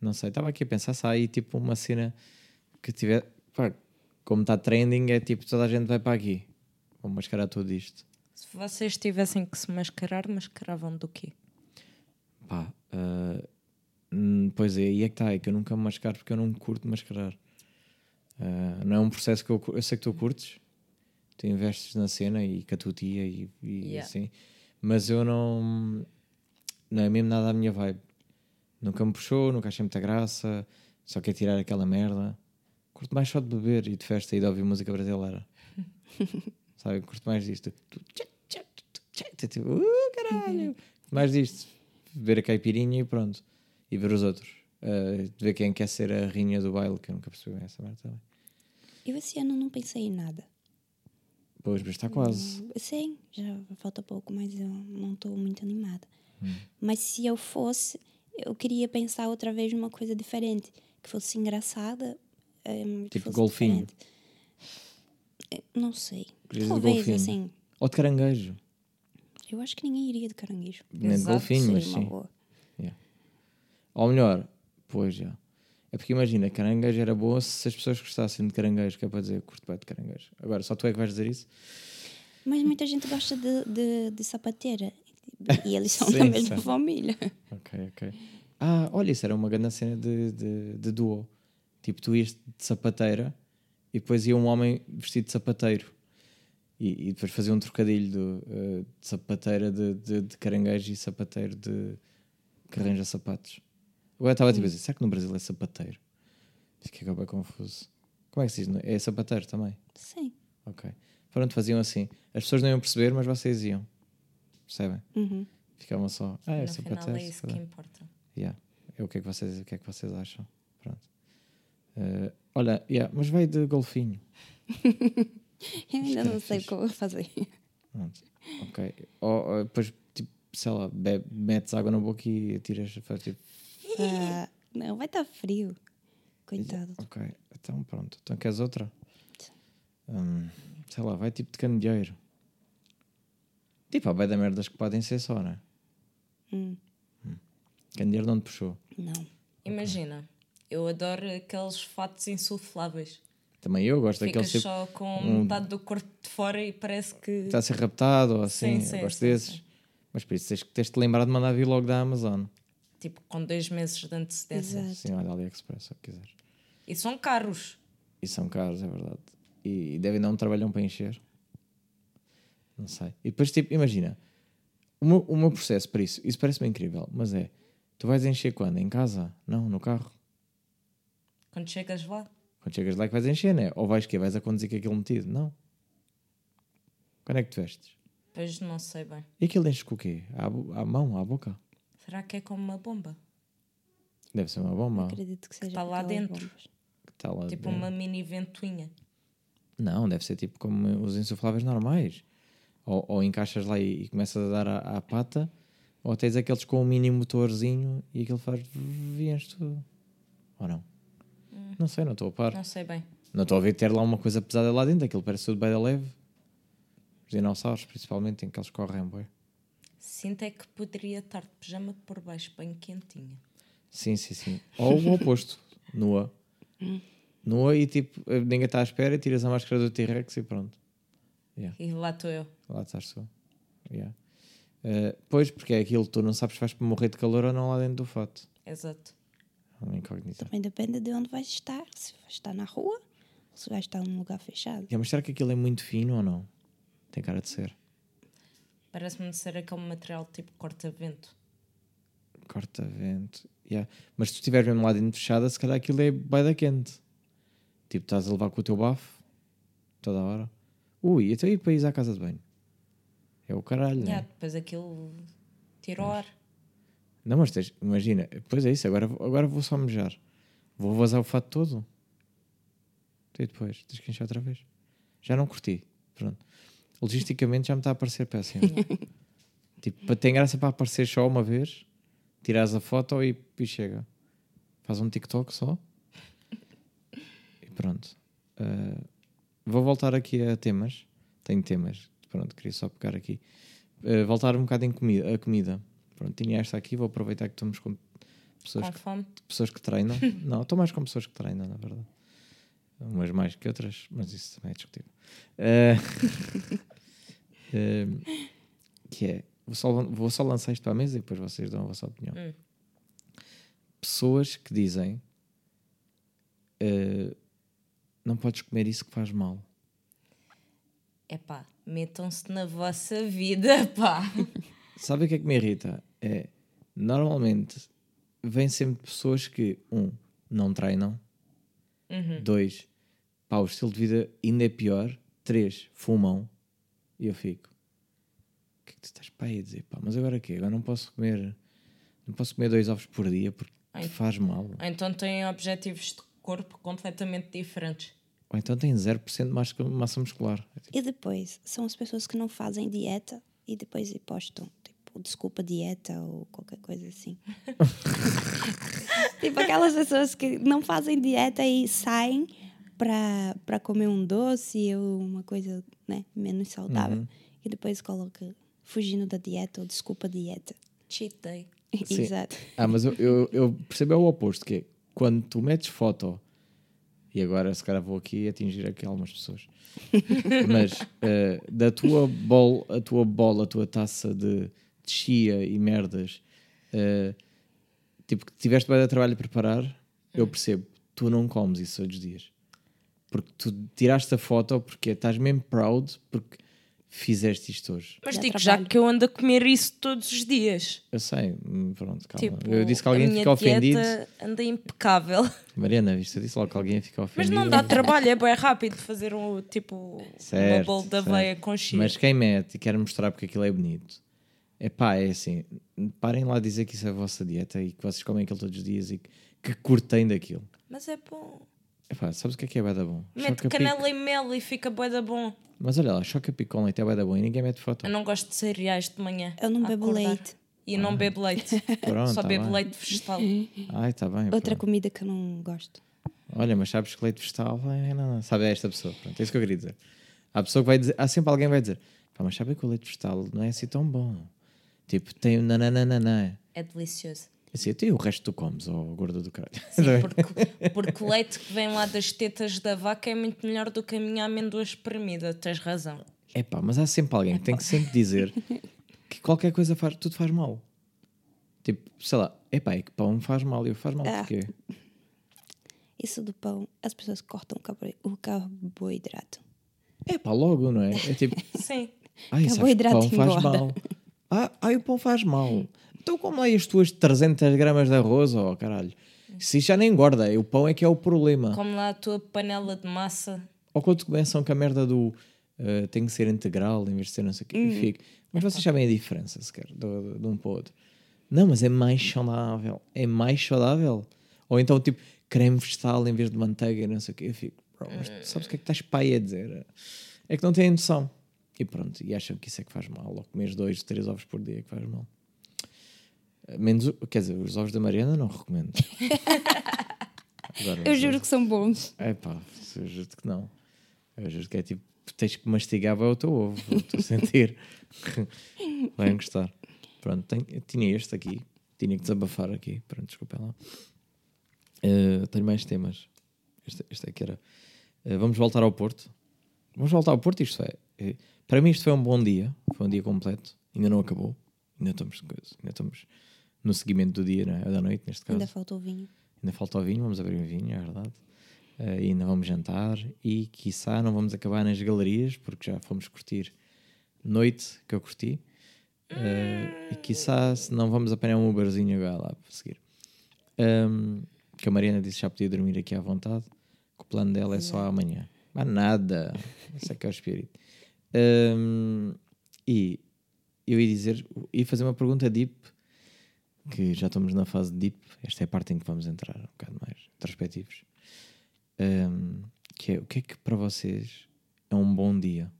Não sei, estava aqui a pensar se há aí tipo uma cena que tiver. Pá, como está trending, é tipo toda a gente vai para aqui. Vou mascarar tudo isto. Se vocês tivessem que se mascarar, mascaravam do quê? Pá, hum, pois é, aí é que está, é que eu nunca me mascaro porque eu não curto mascarar. Ah, não é um processo que eu, eu sei que tu curtes, tu investes na cena e com a tua tia e, e Yeah. assim, mas eu não, não é mesmo nada a minha vibe. Nunca me puxou, nunca achei muita graça, só quer tirar aquela merda. Curto mais só de beber e de festa e de ouvir música brasileira. <laughs> Sabe, curto mais disto. Uh, caralho! Curto mais disto. Beber a caipirinha e pronto. E ver os outros. Uh, ver quem quer ser a rainha do baile, que eu nunca percebi essa merda também. Eu esse ano não pensei em nada. Pois, mas está quase. Hum, Sim, já falta pouco, mas eu não estou muito animada. Hum. Mas se eu fosse, eu queria pensar outra vez numa coisa diferente, que fosse engraçada. Que Tipo golfinho. diferente. Eh, Não sei. Querias Talvez, golfinho. assim. Ou de caranguejo. Eu acho que ninguém iria de caranguejo. Nem de golfinho, mas sim. boa. Ou melhor, pois já. É porque imagina, caranguejo era boa se as pessoas gostassem de caranguejo, que é para dizer curto bem de caranguejo. Agora, só tu é que vais dizer isso? Mas muita gente gosta de, de, de sapateira. E eles <laughs> são Sim, da mesma sim. família. Ok, ok. Ah, olha, isso era uma grande cena de, de, de duo. Tipo, tu ias de sapateira e depois ia um homem vestido de sapateiro. E, e depois fazia um trocadilho do, eh, de sapateira de, de, de caranguejo e sapateiro de que arranja sapatos. Agora estava tipo a dizer, será que no Brasil é sapateiro? Fiquei bem confuso. Como é que se diz? É sapateiro também? Sim. Ok. Pronto, faziam assim. As pessoas não iam perceber, mas vocês iam. Percebem? Uhum. Ficavam só, ah, é no final sapateiro. é isso que sapateiro." importa. Yeah. É o que é que vocês, o que é que vocês acham? Pronto. Eh, olha, yeah, mas veio de golfinho. <laughs> Eu ainda é não sei fixe. como fazer. Pronto. Ok. Ou, ou depois, tipo, sei lá, bebe, metes água na boca e tiras. Faz, tipo, Ah, não, vai estar frio. Coitado. ok. Então pronto. Então queres outra? Hum, sei lá, vai tipo de candeeiro. Tipo, há bem da merdas que podem ser só, né? Hum, Candeeiro não te puxou. não. Imagina, eu adoro aqueles fatos insufláveis. Também eu gosto daqueles Ficas tipo. só com um- metade do corpo de fora e parece que. Está a ser raptado ou assim. Sim, sim, eu gosto sim, desses. sim. Mas por isso tens, que- tens de te lembrar de mandar vir logo da Amazon. Tipo, com dois meses de antecedência. Exato. Sim, olha AliExpress, se quiseres. E são caros. E são caros, é verdade. E devem dar um trabalhão para encher. Não sei. E depois, tipo, imagina. O meu, o meu processo para isso, isso parece-me incrível, mas é. Tu vais encher quando? Em casa? Não, no carro. Quando chegas lá, Quando chegas lá é que vais encher, né? Ou vais que Vais a conduzir com aquilo metido? Não. Quando é que te vestes? depois não sei bem. E aquilo enches com o quê? À, à mão, à boca? Será que é como uma bomba? Deve ser uma bomba. Acredito que seja está lá aquelas dentro. tá lá Tipo dentro. uma mini ventoinha. Não, deve ser tipo como os insufláveis normais. Ou, ou encaixas lá e, e começas a dar à, à pata, ou tens aqueles com um mini motorzinho e aquilo faz. Viens tudo. Ou não? Não sei, não estou a par. Não sei bem. Não estou a ver ter lá uma coisa pesada lá dentro, aquilo parece tudo bem da leve. Os dinossauros, principalmente, em que eles correm, bué. Sinto é que poderia estar de pijama por baixo, bem quentinha. Sim, sim, sim. Ou o oposto, <laughs> nua. Nua e tipo, ninguém está à espera, tiras a máscara do T-Rex e pronto. Yeah. E lá estou eu. Lá estás tu. Yeah. Eh, pois, porque é aquilo, tu não sabes se vais para morrer de calor ou não lá dentro do fato. Exato. É uma incógnita. Também depende de onde vais estar. Se vais estar na rua ou se vais estar num lugar fechado. Yeah, mas será que aquilo é muito fino ou não? Tem cara de ser. Parece-me ser aquele material tipo corta-vento. Corta-vento. Yeah. Mas se tu estiveres mesmo lá dentro fechada, se calhar aquilo é bem da quente. Tipo, estás a levar com o teu bafo toda a hora. Ui, então e para ir à casa de banho? É o caralho, né? Yeah, depois aquilo tira o ar. Não, mas tens, imagina, pois é isso, agora, agora vou só mejar. Vou vazar o fato todo. E depois, tens que encher outra vez. Já não curti. Pronto. Logisticamente já me está a parecer péssimo. <laughs> tipo, tem graça para aparecer só uma vez, tiras a foto e, e chega. Faz um TikTok só. E pronto. Ah, vou voltar aqui a temas. Tenho temas. Pronto, queria só pegar aqui. Ah, voltar um bocado em comida, a comida. Pronto, tinha esta aqui. Vou aproveitar que estamos com pessoas Com que pessoas que treinam. <laughs> não, estou mais com pessoas que treinam, na verdade. Umas mais que outras, mas isso também é discutível. <laughs> Eh, que é, vou só, vou só lançar isto para a mesa e depois vocês dão a vossa opinião. Hum. Pessoas que dizem eh, não podes comer isso que faz mal. Epá, metam-se na vossa vida, <laughs> pá. Sabe o que é que me irrita? É, normalmente, vêm sempre pessoas que, um, não treinam, dois, pá, o estilo de vida ainda é pior, três, fumam, e eu fico, o que é que tu estás para aí a dizer? Pá, mas agora o quê? Agora não posso comer, não posso comer dois ovos por dia porque Ai. faz mal. Então têm objetivos de corpo completamente diferentes. Ou então tem 0% de massa massa muscular. É tipo, E depois, são as pessoas que não fazem dieta e depois postam, tipo, desculpa dieta ou qualquer coisa assim. <laughs> tipo aquelas pessoas que não fazem dieta e saem para para comer um doce ou uma coisa né, menos saudável. E depois coloca fugindo da dieta ou desculpa dieta. Cheat day. <laughs> Exato. Ah, mas eu, eu, eu percebo é o oposto, que é quando tu metes foto, e agora se calhar vou aqui atingir aqui algumas pessoas, <laughs> mas eh, da tua bola, a tua bola, a tua taça de, de chia e merdas, eh, tipo que tiveste bem de trabalho a preparar, eu percebo, tu não comes isso todos os dias. Porque tu tiraste a foto porque estás mesmo proud porque fizeste isto hoje. Mas digo já que eu ando a comer isso todos os dias. Eu sei, hum, pronto, calma. Tipo, eu disse que a alguém minha fica ofendido. dieta anda impecável. Mariana, viste? Eu disse logo que alguém ia ficar Mas ofendido. não dá trabalho, é bem rápido fazer um tipo uma Certo, bowl de certo. aveia com chia. Mas quem mete e quer mostrar porque aquilo é bonito, é pá, é assim, parem lá dizer que isso é a vossa dieta e que vocês comem aquilo todos os dias e que, que curtem daquilo. Mas é bom. É pá, sabes o que é que é bué da bom? Mete Choca canela pico. e mel e fica bué da bom. Mas olha lá, choca pico com leite é bué da bom e ninguém mete foto. Eu não gosto de cereais de manhã. Eu não bebo acordar. leite. E não bebo leite. <laughs> Pronto, Só tá bebo bem. leite vegetal. <laughs> Ai, está bem. Outra pronto. comida que eu não gosto. Olha, mas sabes que leite vegetal é, não, não. Sabe, é esta pessoa. Pronto, é isso que eu queria dizer. Há pessoa que vai dizer, há sempre alguém que vai dizer, pá, mas sabe que o leite vegetal não é assim tão bom. Tipo, tem o nananana. É delicioso. Assim, até o resto tu comes, ó gordo do caralho. Sim, <laughs> porque, porque o leite que vem lá das tetas da vaca é muito melhor do que a minha amêndoa espremida. Tens razão. É pá, mas há sempre alguém que tem que sempre dizer <laughs> que qualquer coisa faz, tudo faz mal. Tipo, sei lá, é pá, é que pão faz mal. E eu faz mal Ah. porquê? Isso do pão, as pessoas cortam o carbo- o carboidrato. É pá, logo, não é? É tipo, Sim. ai, sabes Carboidrato pão faz mal. Ah, ai, o pão faz mal. Então como lá as tuas 300 gramas de arroz, ó caralho. Se isso já nem engorda, o pão é que é o problema. Come lá a tua panela de massa. Ou quando começam com a merda do eh, tem que ser integral em vez de ser não sei o quê. Uhum. fico, Mas vocês sabem a diferença, sequer, do- de um para o outro. Não, mas é mais saudável. É mais saudável. Ou então, tipo, creme vegetal em vez de manteiga e não sei o quê. Eu fico, bro, mas tu sabes o que é que estás pai a dizer? É que não têm noção. E pronto, e acham que isso é que faz mal. Ou comer dois, três ovos por dia que faz mal. Menos, o- quer dizer, os ovos da Mariana não recomendo. <laughs> Agora, Eu juro que são bons. é pá, eu juro que não. Eu juro que é tipo, tens que mastigar vai o teu ovo, eu estou a sentir. Vai gostar. Pronto, tenho- tinha este aqui, tinha que desabafar aqui. Pronto, desculpem lá. Eh, tenho mais temas. Este, este aqui era. Eh, vamos voltar ao Porto. Vamos voltar ao Porto, isto é. eh, para mim, isto foi um bom dia, foi um dia completo. Ainda não acabou, ainda estamos, ainda estamos no seguimento do dia, não é? da noite, neste caso. Ainda falta o vinho. Ainda falta o vinho, vamos abrir o vinho, é verdade. Eh, e ainda vamos jantar e, quiçá, não vamos acabar nas galerias, porque já fomos curtir noite, que eu curti. Eh, e, quiçá, se não vamos apanhar um Uberzinho agora lá para seguir. Ehm, que a Mariana disse que já podia dormir aqui à vontade, que o plano dela é só amanhã. Mas nada, isso é que é o espírito. Ehm, e eu ia dizer, ia fazer uma pergunta deep, que já estamos na fase deep, esta é a parte em que vamos entrar um bocado mais introspectivos. Ehm, que é, o que é que para vocês é um bom dia?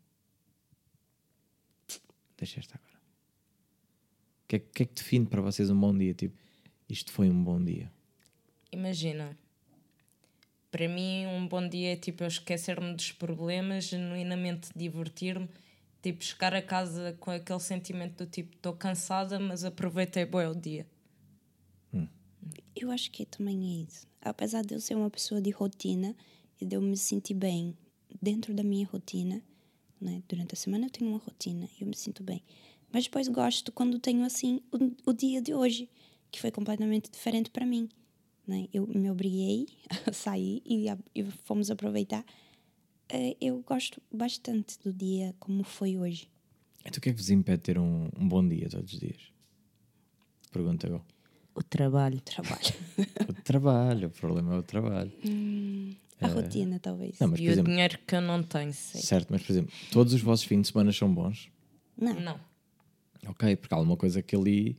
Deixa esta agora. O que, é, que é que define para vocês um bom dia? Tipo, isto foi um bom dia. Imagina, para mim um bom dia é tipo eu esquecer-me dos problemas, genuinamente divertir-me, tipo chegar a casa com aquele sentimento do tipo estou cansada, mas aproveitei bem o dia. Eu acho que também é isso. Apesar de eu ser uma pessoa de rotina e de eu me sentir bem dentro da minha rotina, né? durante a semana eu tenho uma rotina e eu me sinto bem. Mas depois gosto quando tenho assim o, o dia de hoje, que foi completamente diferente para mim. Né? Eu me obriguei a sair e, a- e fomos aproveitar. Eh, Eu gosto bastante do dia como foi hoje. Então o que é que vos impede de ter um, um bom dia todos os dias? Pergunta eu. O trabalho. Trabalho. <laughs> O trabalho, o problema é o trabalho. A rotina, talvez. Não, mas E o exemplo, dinheiro que eu não tenho, sei. certo, mas por exemplo, todos os vossos fins de semana são bons. Não. Não, Ok, porque há alguma coisa que ali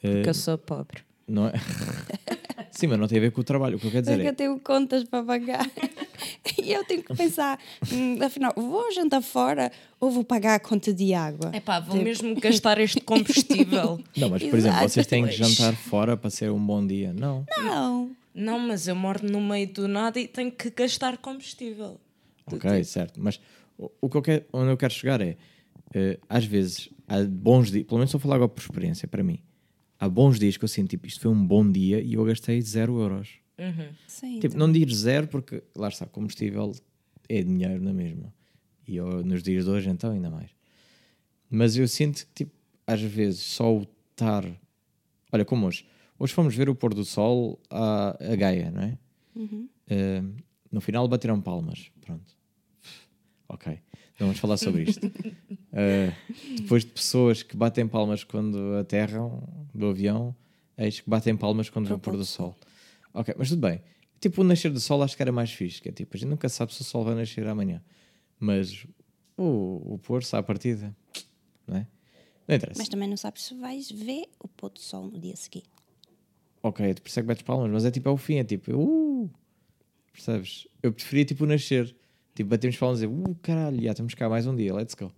porque eu sou pobre. não é. <laughs> Sim, mas não tem a ver com o trabalho. O que eu quero dizer Porque é. eu tenho contas para pagar. <laughs> e eu tenho que pensar, hum, afinal, vou jantar fora ou vou pagar a conta de água? É pá, vou mesmo gastar este combustível. <laughs> Não, mas por exemplo, Exato. vocês têm que jantar fora para ser um bom dia. Não. Não. não, mas eu moro no meio do nada e tenho que gastar combustível. Ok, certo. Mas o, que eu quero, onde eu quero chegar é, eh, às vezes, há bons dias, pelo menos estou a falar agora por experiência, para mim, há bons dias que eu sinto, tipo, isto foi um bom dia e eu gastei zero euros. Sim. Tipo, não digo zero porque, lá está, combustível é dinheiro na mesma. E eu, nos dias de hoje, então, ainda mais. Mas eu sinto que, tipo, às vezes, só o estar... Olha, como hoje. Hoje fomos ver o pôr do sol à, a Gaia, não é? Eh, no final bateram palmas. Pronto. Ok. Não vamos falar sobre isto. Eh, <laughs> depois de pessoas que batem palmas quando aterram do avião, eis que batem palmas quando vê o pôr do sol. Ok, mas tudo bem. Tipo, o nascer do sol acho que era mais fixe, que é tipo, a gente nunca sabe se o sol vai nascer amanhã. Mas o, o pôr-se à partida, não é? Não interessa. Mas também não sabes se vais ver o pôr do sol no dia seguinte. Ok, tu percebes que bates palmas, mas é tipo, é o fim, é tipo, uh, percebes? Eu preferia tipo o nascer, tipo, batemos palmas e dizer, uh, caralho, já temos cá mais um dia, let's go.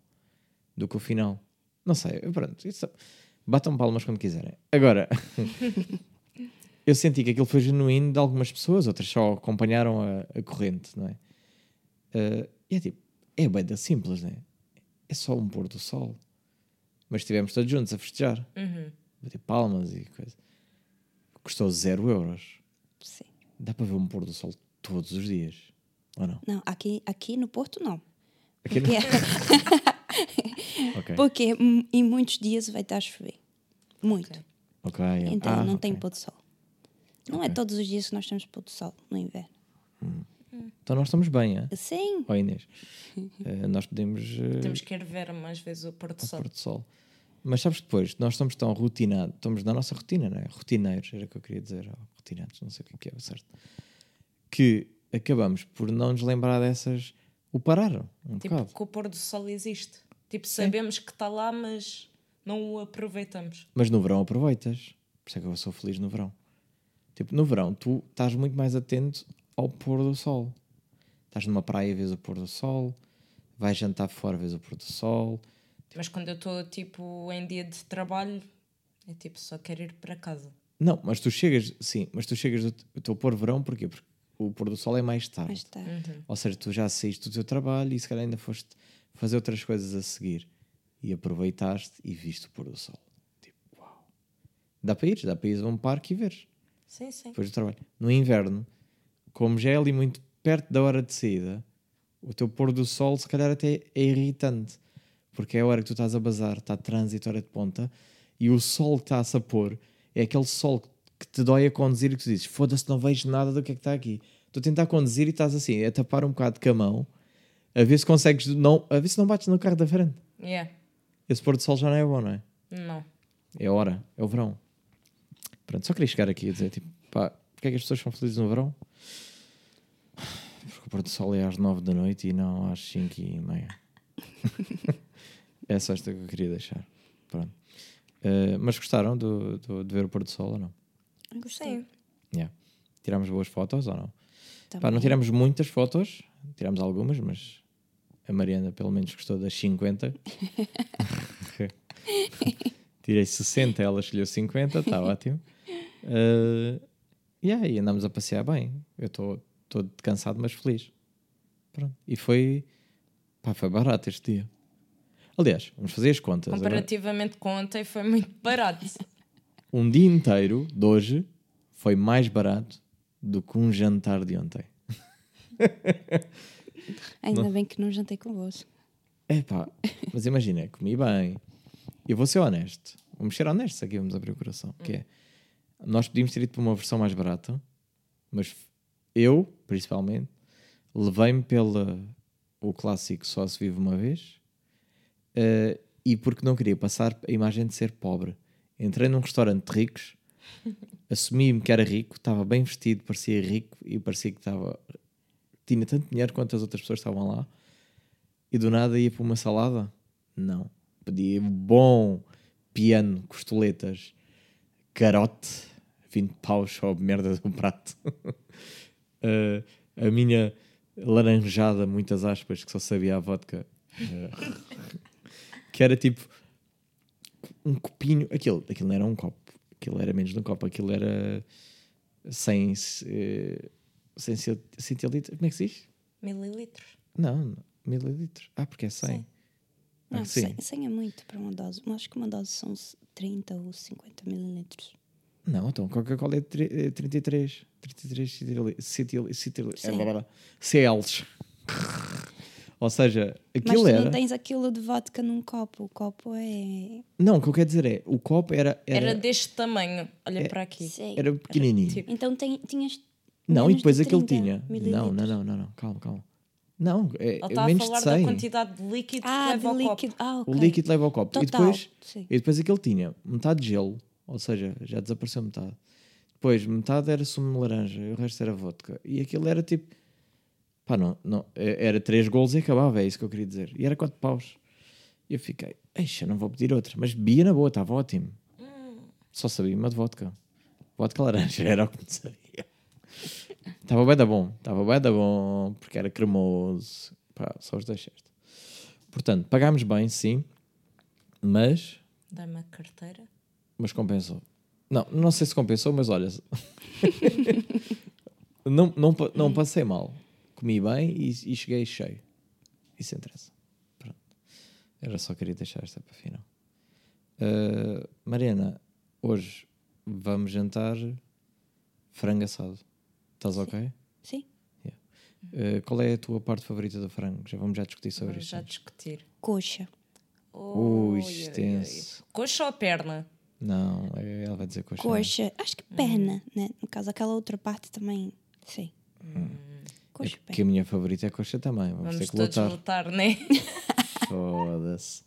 Do que o final. Não sei, pronto, isso, batam palmas quando quiserem. Agora, <laughs> eu senti que aquilo foi genuíno de algumas pessoas, outras só acompanharam a, a corrente, não é? Eh, e é tipo, é bem da simples, não é? É só um pôr do sol. Mas estivemos todos juntos a festejar, bater palmas e coisa. Custou zero euros. Sim. Dá para ver um pôr do sol todos os dias, ou não? Não, aqui, aqui no Porto não. Aqui não- Porque, <laughs> Ok, porque hum, em muitos dias vai estar a chover. Muito. ok. Então Ah, não ok. tem pôr do sol. Não é todos os dias que nós temos pôr do sol no inverno. Então nós estamos bem, é? Sim. Ó Inês, <laughs> eh, nós podemos eh, Temos que ir ver mais vezes o pôr do sol. pôr do sol. Mas sabes que depois, nós estamos tão rotinados, estamos na nossa rotina, não é? Rotineiros, era o que eu queria dizer, ou rotinados, não sei o que é que é, certo? Que acabamos por não nos lembrar dessas, o pararam, um Tipo, bocado. que o pôr do sol existe. Tipo, sabemos que está lá, mas não o aproveitamos. Mas no verão aproveitas. Por isso é que eu sou feliz no verão. Tipo, no verão tu estás muito mais atento ao pôr do sol. Estás numa praia, vês o pôr do sol. Vais jantar fora, vês o pôr do sol. Mas quando eu estou tipo em dia de trabalho, é tipo só quero ir para casa. Não, mas tu chegas, sim, mas tu chegas do o teu pôr verão, porquê? Porque o pôr do sol é mais tarde. Mais tarde. Uhum. Ou seja, tu já saíste do teu trabalho e se calhar ainda foste fazer outras coisas a seguir. E aproveitaste e viste o pôr do sol. Tipo, uau. Dá para ir, dá para ir a um parque e ver Sim, sim. depois do trabalho. No inverno, como já é ali muito perto da hora de saída, o teu pôr do sol se calhar até é irritante. Porque é a hora que tu estás a bazar, está trânsito, hora de ponta, e o sol que está-se a pôr é aquele sol que te dói a conduzir e que tu dizes: Foda-se, não vejo nada do que é que está aqui. Estou a tentar conduzir e estás assim, a tapar um bocado com a mão, a ver se consegues, não, a ver se não bates no carro da frente. Yeah. Esse pôr do sol já não é bom, não é? Não. É a hora, é o verão. Pronto, só queria chegar aqui a dizer, tipo, pá, porque é que as pessoas são felizes no verão? Porque o pôr do sol é às nove da noite e não às cinco e meia. <laughs> é só esta que eu queria deixar. Pronto. Eh, mas gostaram do, do- de ver o pôr do sol ou não? Gostei. Yeah. Tirámos boas fotos ou não? Pá, não tiramos muitas fotos, tiramos algumas, mas a Mariana pelo menos gostou das 50. <laughs> Tirei 60, ela escolheu 50, está <laughs> ótimo. Uh, yeah, e andámos a passear bem. Eu estou todo cansado, mas feliz. Pronto. E foi, pá, foi barato este dia. Aliás, vamos fazer as contas. Agora, Comparativamente com ontem foi muito barato. Um dia inteiro de hoje foi mais barato do que um jantar de ontem. <laughs> Ainda bem que não jantei convosco. Epá, mas imagina, comi bem. Eu vou ser honesto. Vamos ser honestos aqui, vamos abrir o coração. Que é, nós podíamos ter ido para uma versão mais barata, mas eu, principalmente, levei-me pela o clássico só se vive uma vez eh, e porque não queria passar a imagem de ser pobre. Entrei num restaurante de ricos, <laughs> assumi-me que era rico, estava bem vestido, parecia rico e parecia que estava tinha tanto dinheiro quanto as outras pessoas estavam lá e do nada ia para uma salada? Não. Pedia bom piano, costoletas, carote, 20 paus só merda do prato. Uh, <laughs> a minha laranjada, muitas aspas, que só sabia a vodka, uh, <laughs> que era tipo um copinho. Aquilo, aquilo não era um copo, aquilo era menos de um copo, aquilo era sem, eh, sem centilitros. Como é que se diz? Mililitros. Não, mililitros. Ah, porque é 100. Sim. Ah, Não, sim. 100, 100 é muito para uma dose. Mas acho que uma dose são 30 ou 50 mililitros. Não, então Coca-Cola é tri- é 33. 33 centili- centili- centili- Sim. é, blá, blá, blá, CLs. Ou seja, Mas aquilo tu era. não tens aquilo de vodka num copo. O copo é. Não, o que eu quero dizer é: o copo era. Era, Era, deste tamanho. Olha É- para aqui. Sei. era pequenininho. tipo- Então tem- tinhas. não, e menos depois de aquele 30 tinha. Não, mililitros. não, não, não, não. Calma, calma. Não, é, Ele é está a menos falar de da 100. quantidade de líquido que Ah, leva de ao líquido. copo. Ah, ok. O líquido leva ao copo. E Total. depois, Sim. e depois aquele tinha metade de gelo, ou seja, já desapareceu metade. Depois metade era sumo de laranja e o resto era vodka. E aquilo era tipo. Pá, não, não, é- era três golos e acabava, é isso que eu queria dizer. E era quatro paus. E eu fiquei, eixa, não vou pedir outra. Mas bebia na boa, estava ótimo. Só sabia uma de vodka. Vodka laranja, <laughs> era o que me sabia. Estava bem da bom, estava bem da bom, porque era cremoso. Pá, só os dois certo. Portanto, pagámos bem, sim, mas, Dá-me a carteira. mas compensou. Não, não sei se compensou, mas olha, <laughs> não, não, não passei mal. Comi bem e, e cheguei cheio. Isso interessa. Pronto. Era só queria deixar esta para final. Uh, Mariana, hoje vamos jantar frango assado. Estás ok? Sim. Uh, qual é a tua parte favorita do frango? Já vamos já discutir sobre Vamos isso. já discutir. Coxa. Ui, Ui, extenso. Coxa ou perna? Não, é- ela vai dizer coxa. Coxa. Acho que perna, né? No caso, aquela outra parte também. Sim. É Coxa, que a minha favorita é coxa também. Vamos, Vamos ter que todos lutar. lutar, né? <laughs> Foda-se.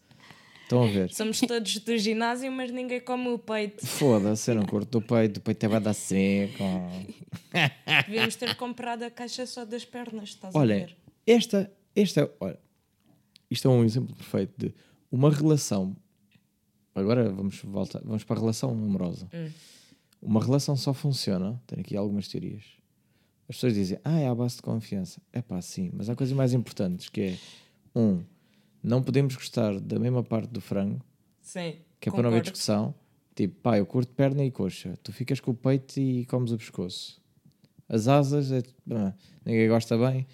Estão a ver? Somos todos do ginásio, mas ninguém come o peito. Foda-se, eu não curto o peito. O peito é vai dar seco. Devíamos ter comprado a caixa só das pernas, estás a Olha, ver? esta, esta, olha, isto é um exemplo perfeito de uma relação agora vamos voltar, vamos para a relação amorosa. Uma relação só funciona, tenho aqui algumas teorias. As pessoas dizem, ah, é à base de confiança. É pá, sim, mas há coisas mais importantes que é, um, não podemos gostar da mesma parte do frango, Sim. que é para não haver concordo. discussão. Tipo, pá, eu curto perna e coxa, tu ficas com o peito e comes o pescoço. As asas, é, ah, ninguém gosta bem,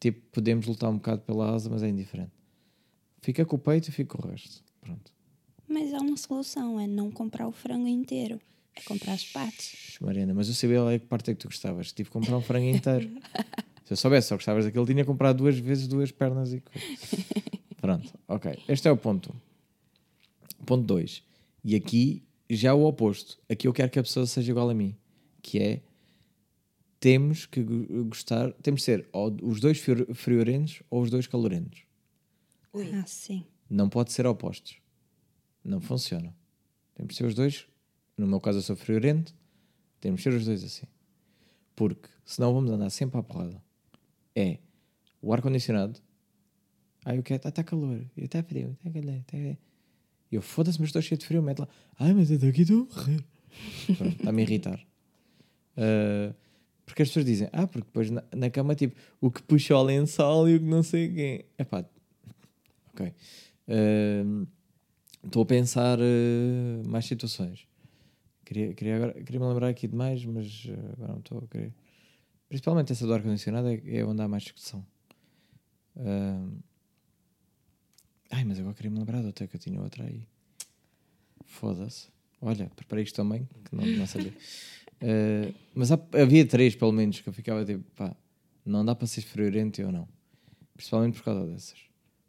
tipo, podemos lutar um bocado pela asa, mas é indiferente. Fica com o peito e fica com o resto. Pronto. Mas há uma solução, é não comprar o frango inteiro. Comprar as partes. Mariana, mas eu sabia lá que parte é que tu gostavas. Tive que comprar um frango inteiro. <laughs> Se eu soubesse só gostavas daquele, tinha comprado duas vezes duas pernas e. Pronto, ok. Este é o ponto. Ponto 2. E aqui já o oposto. Aqui eu quero que a pessoa seja igual a mim. Que é temos que go- gostar, temos de ser ou os dois frio- friorentos ou os dois calorentos. Ah, sim. Não pode ser opostos. Não funciona. Temos de ser os dois. No meu caso, eu sou friorento. Temos de ser os dois assim. Porque senão vamos andar sempre à porrada. É o ar-condicionado. Ah, eu quero. Está calor. Está frio. Está calor. Tá... E eu foda-se, mas estou cheio de frio. Mete lá. Ai, mas eu daqui estou a morrer. Está-me a irritar. Ah, porque as pessoas dizem, ah, porque depois na, na cama, tipo, o que puxa o lençol e o que não sei quem. É pá, Ok. Ahm, Estou a pensar eh, mais situações. Queria, queria, agora, queria me lembrar aqui de mais, mas eh, agora não estou a querer. Principalmente essa do ar-condicionado é, é onde há mais discussão. Ahm, ai, mas agora queria me lembrar de outra que eu tinha outra aí. Foda-se. Olha, preparei isto também, que não, não sabia. <laughs> Eh, mas há- havia três, pelo menos, que eu ficava tipo, pá, não dá para ser friorento ou não. Principalmente por causa dessas.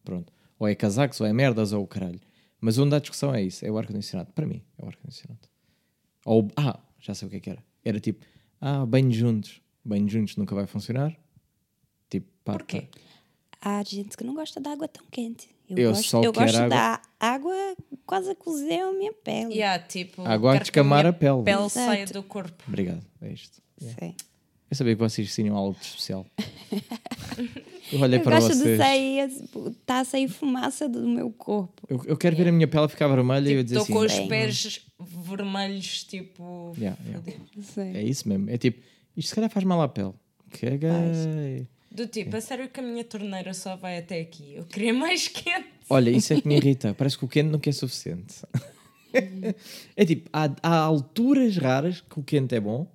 Pronto. Ou é casacos, ou é merdas, ou o caralho. Mas onde há discussão é isso, é o ar-condicionado. Para mim, é o ar-condicionado. Ou, ah, já sei o que é que era. Era tipo, ah, banho juntos. Banho juntos nunca vai funcionar. Tipo, pá, Porquê? pá. Há gente que não gosta de água tão quente. Eu, Eu gosto, só eu quero gosto água- da água quase a cozer a minha pele. Yeah, tipo, água a descamar a pele. pele Exato. saia do corpo. Obrigado, é isto. Sim. Eu sabia que vocês tinham algo de especial. <laughs> eu olhei Eu para gosto de vocês. sair, tá a sair fumaça do meu corpo. Eu, eu quero ver a minha pele ficar vermelha e eu dizer Estou assim. com os Bem. pés vermelhos, tipo. Yeah, yeah. É isso mesmo. É tipo, isto se calhar faz mal à pele. Caguei. Do tipo, a sério que a minha torneira só vai até aqui. Eu queria mais <laughs> quente. Olha, isso é que me irrita. Parece que o quente nunca é suficiente. <laughs> é tipo, há, há alturas raras que o quente é bom.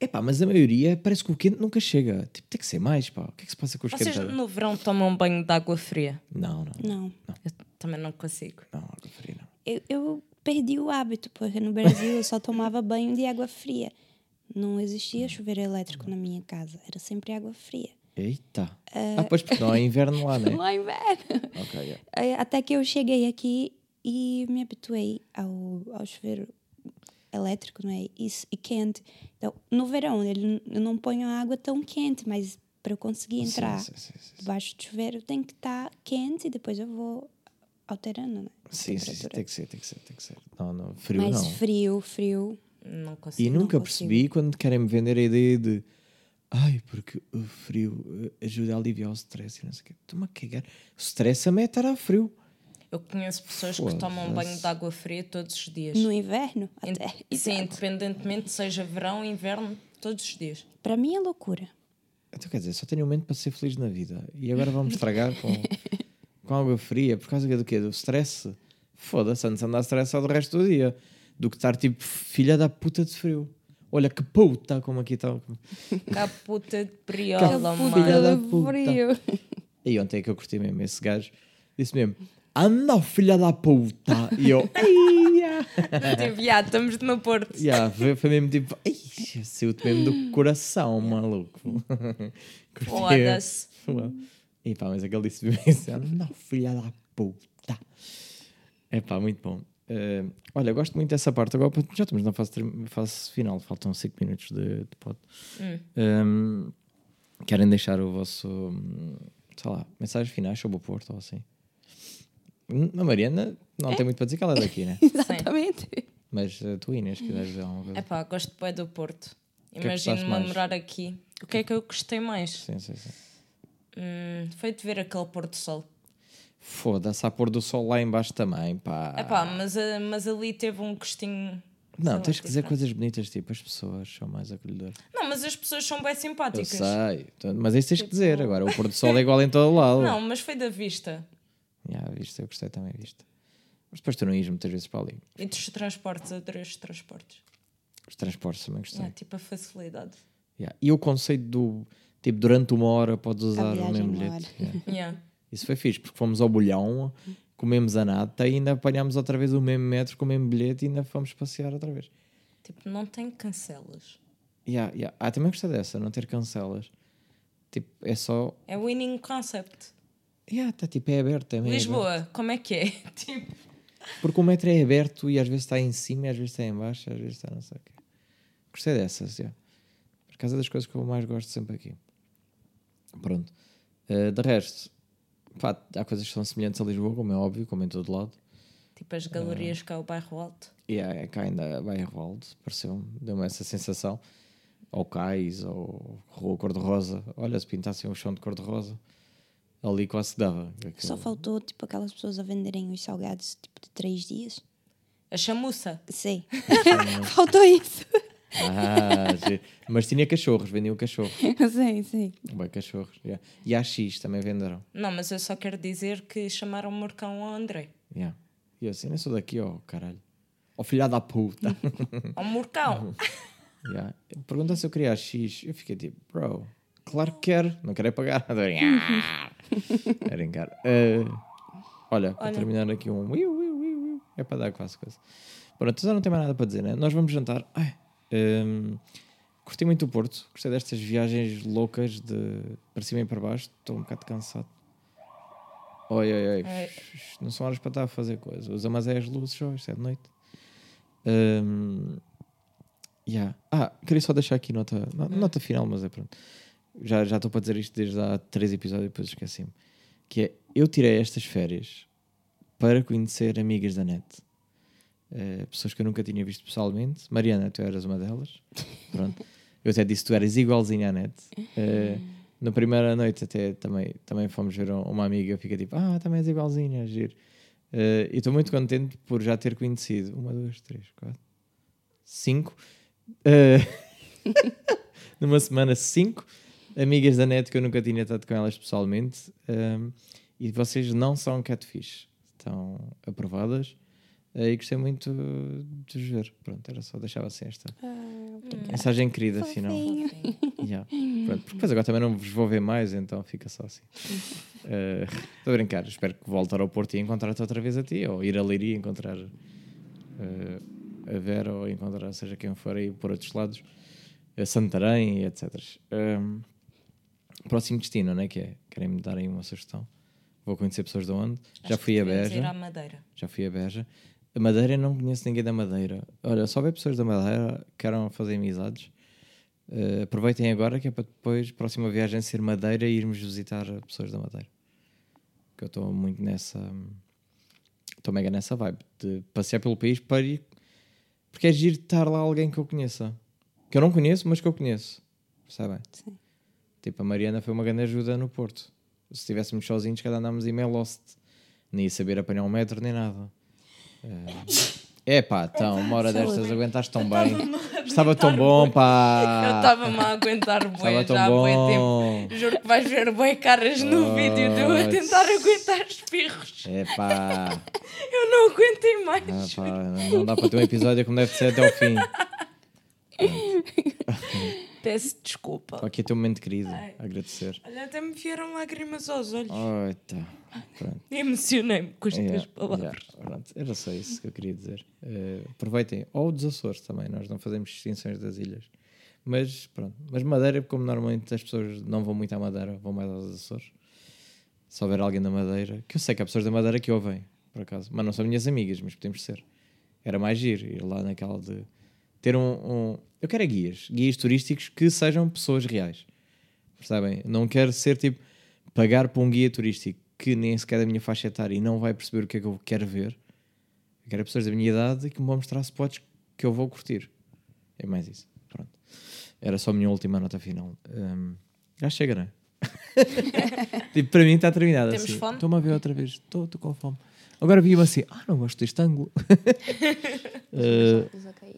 Epá, mas a maioria parece que o quente nunca chega. Tipo, tem que ser mais, pá. O que é que se passa com os Vocês quentes? no verão tomam banho de água fria? Não, não, não. Não. Eu também não consigo. Não, água fria não. Eu, eu perdi o hábito, porque no Brasil eu só tomava banho de água fria. Não existia chuveiro elétrico na minha casa. Era sempre água fria. Eita. Ah, pois porque não é inverno lá, <laughs> né? Não há inverno. ok, yeah. Aí, Até que eu cheguei aqui e me habituei ao, ao chuveiro elétrico, não é? E, s- e quente. Então, no verão, ele, eu não ponho a água tão quente, mas para eu conseguir entrar Sim, sim, sim, sim. debaixo do chuveiro tem que estar quente e depois eu vou alterando, né? Sim, sim, tem que ser, tem que ser, tem que ser. Não, não, frio Mas não. frio, frio. Não consigo. E nunca consigo. percebi quando querem me vender a ideia de ai, porque o frio eh, ajuda a aliviar o stress e não sei o quê. Estou-me a cagar. O stress também é estar a frio. Eu conheço pessoas que Foda-se. tomam banho de água fria todos os dias. No inverno, In- <laughs> até. Sim, independentemente seja verão, inverno, todos os dias. Para mim é loucura. Então quer dizer, só tenho um momento para ser feliz na vida. E agora vamos estragar com, <laughs> com água fria por causa do quê? Do stress? Foda-se, antes andar estressado o resto do dia. Do que estar tipo filha da puta de frio. Olha que puta, como aqui <laughs> está. Caputa de briola, Caputa mano. da de puta. frio. E ontem é que eu curti mesmo. Esse gajo disse mesmo: Anda, filha da puta. E eu. <laughs> Tipo, yeah, estamos no Porto. yeah, foi, foi mesmo tipo, "Ei, saiu-te mesmo do coração, maluco. <laughs> Foda-se. E pá, mas aquele disse mesmo Anda, filha da puta. É pá, muito bom. Eh, olha, gosto muito dessa parte. Agora já estamos na fase, fase final, faltam 5 minutos de, de pod. Um, querem deixar o vosso, hum, sei lá, mensagens finais sobre o Porto ou assim? Hum, A Mariana não tem muito para dizer que ela é daqui, né? <laughs> Exatamente. Mas uh, tu, Inês, quiseres dizer alguma coisa? É pá, gosto bem do Porto. é Imagino-me a mais? morar aqui. O que é que eu gostei mais? Sim, sim, sim. Hum, foi de ver aquele Porto Sol. Foda-se, a pôr do sol lá embaixo também, pá. Epá, mas, ah, mas ali teve um gostinho. Não, sei tens que dizer diferente. coisas bonitas, tipo, as pessoas são mais acolhedoras. Não, mas as pessoas são bem Eu simpáticas. sei, então, mas isso tens que dizer. Agora, o pôr do sol é igual em todo lado. Não, mas foi da vista. Viste, eu gostei também, viste. Mas depois tu não ias muitas vezes para ali. E dos transportes, adorei os transportes. Os transportes também gostei. É, tipo a facilidade. Yeah. E o conceito do, tipo, durante uma hora podes usar o mesmo bilhete. Yeah. Yeah. Isso foi fixe, porque fomos ao bolhão, comemos a nata e ainda apanhámos outra vez o mesmo metro com o mesmo bilhete e ainda fomos passear outra vez. Tipo, não tem cancelas. Yeah, yeah. Ah, também gostei dessa, não ter cancelas. Tipo, é só. É winning concept. Yeah, tá, tipo, é aberto. É meio aberto. Lisboa, como é que é? <laughs> Tipo, Porque o metro é aberto e às vezes está em cima, às vezes está em baixo, às vezes está não sei o quê. Gostei dessas, yeah. Por causa das coisas que eu mais gosto sempre aqui. Pronto. Eh, de resto, pá, há coisas que são semelhantes a Lisboa, como é óbvio, como em todo lado. tipo as galerias cá ao bairro alto. E é cá ainda vai Roaldo, pareceu-me, deu-me essa sensação. Ou Cais, ou Rua Cor-de-Rosa. Olha, se pintassem o chão de cor-de-rosa, ali quase dava. Só faltou, tipo, aquelas pessoas a venderem os salgados, tipo, de três dias. A chamuça. Sei. <laughs> faltou isso. Ah, mas tinha cachorros, vendiam cachorros. <laughs> sei, sei. Bem, cachorros. yeah. E a X também venderam. Não, mas eu só quero dizer que chamaram o Morcão ao André. Yeah. E eu assim, nem sou daqui, ó caralho. Ó filha da puta. <laughs> Ao Morcão. yeah. Pergunta se eu queria a X. Eu fiquei tipo, bro, claro que quero. Não quero é pagar. <laughs> É brincar. Eh, olha, para Olha. terminar aqui um. É para dar quase coisa. Pronto, já não tem mais nada para dizer, né? Nós vamos jantar. Ai, ehm, curti muito o Porto. Gostei destas viagens loucas de para cima e para baixo. Estou um bocado cansado. Oi, oi, oi. É. Não são horas para estar a fazer coisas. Usa mais é as luzes só, isto é de noite. Ehm, yeah. Ah, queria só deixar aqui nota, no- nota final, mas é pronto. Já já estou para dizer isto desde há três episódios, depois esqueci-me. Que é, eu tirei estas férias para conhecer amigas da net. Eh, pessoas que eu nunca tinha visto pessoalmente. Mariana, tu eras uma delas. <laughs> Pronto. Eu até disse que tu eras igualzinha à net. Eh, na primeira noite até também, também fomos ver uma amiga, fica tipo, ah, também és igualzinha, giro. Eh, e estou muito contente por já ter conhecido uma, duas, três, quatro, cinco. eh, <laughs> numa semana, cinco amigas da net que eu nunca tinha estado com elas pessoalmente. ehm, e vocês não são catfish. Estão aprovadas. eh, e gostei muito de vos ver. Pronto, era só deixava assim esta mensagem querida, afinal. Fofinho. Yeah. Pronto, porque depois agora também não vos vou ver mais, então fica só assim. <laughs> Eh, Estou a brincar, espero que volte ao Porto e encontrar-te outra vez a ti, ou ir a Leiria e encontrar eh, a Vera, ou encontrar seja quem for aí por outros lados, a Santarém, e etc. Um, próximo destino, não é que é? Querem-me dar aí uma sugestão? Vou conhecer pessoas de onde? Já Acho que fui a Beja. ir à Madeira. Já fui a Beja. A Madeira não conheço ninguém da Madeira. Olha, só ver pessoas da Madeira que queiram fazer amizades. eh, aproveitem agora que é para depois, próxima viagem, ser Madeira e irmos visitar pessoas da Madeira. Que eu estou muito nessa. Estou mega nessa vibe de passear pelo país para ir. Porque é giro estar lá alguém que eu conheça. Que eu não conheço, mas que eu conheço. Percebem? Sim. Tipo, a Mariana foi uma grande ajuda no Porto. Se estivéssemos sozinhos, cada andámos em meio lost. Nem ia saber apanhar um metro nem nada. É pá, então, uma hora destas aguentaste tão bem. Estava tão bom, Eu pá. estava-me a aguentar tão já há bué tempo. bom. Juro que vais ver bué caras no vídeo de eu a tentar aguentar espirros. É pá. <laughs> Eu não aguentei Ah, mais. pá, Não dá para ter um episódio como deve ser até ao fim. <laughs> Peço desculpa. Estou aqui a ter um momento querido. A agradecer. Olha, até me vieram lágrimas aos olhos. Ai, tá. <laughs> Emocionei-me com as tuas Yeah, palavras. yeah. Era só isso que eu queria dizer. Eh, aproveitem. Ou dos Açores também, nós não fazemos distinções das ilhas. Mas pronto. Mas Madeira, como normalmente as pessoas não vão muito à Madeira, vão mais aos Açores. Se houver alguém da Madeira, que eu sei que há pessoas da Madeira que ouvem, por acaso. Mas não são minhas amigas, mas podemos ser. Era mais giro ir lá naquela de ter um. um- eu quero é guias, guias turísticos que sejam pessoas reais. Percebem? Não quero ser tipo pagar para um guia turístico que nem sequer é da minha faixa etária e não vai perceber o que é que eu quero ver. Eu quero pessoas da minha idade que me vão mostrar spots que eu vou curtir. É mais isso. Pronto. Era só a minha última nota final. Hum, já chega, não é? <laughs> <laughs> tipo, para mim está terminado Temos assim. fome? Estou-me a ver outra vez. Estou com fome. Agora vi-me assim. Ah, não gosto deste ângulo. <laughs> Eh,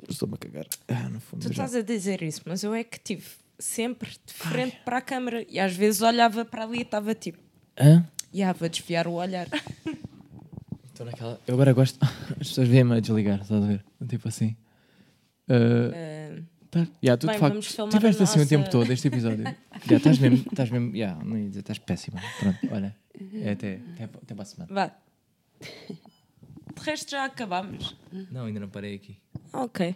Estou-me a cagar. Ah, no fundo. Tu já- estás a dizer isso, mas eu é que estive sempre de frente para a câmara e às vezes olhava para ali e estava tipo, Hã? e ah, vou desviar o olhar. <laughs> Estou naquela. Eu agora gosto. <laughs> As pessoas vêm-me a desligar, estás a ver? Tipo assim. Uh, Ah, tá. Yeah, tu Bem, de facto tiveste assim o tempo todo este episódio. yeah, estás mesmo. Estás mesmo. Yeah, não ia dizer, estás péssima. Pronto, olha. É até, até, até para a semana. vá. De resto já acabámos. Não, ainda não parei aqui. Ok.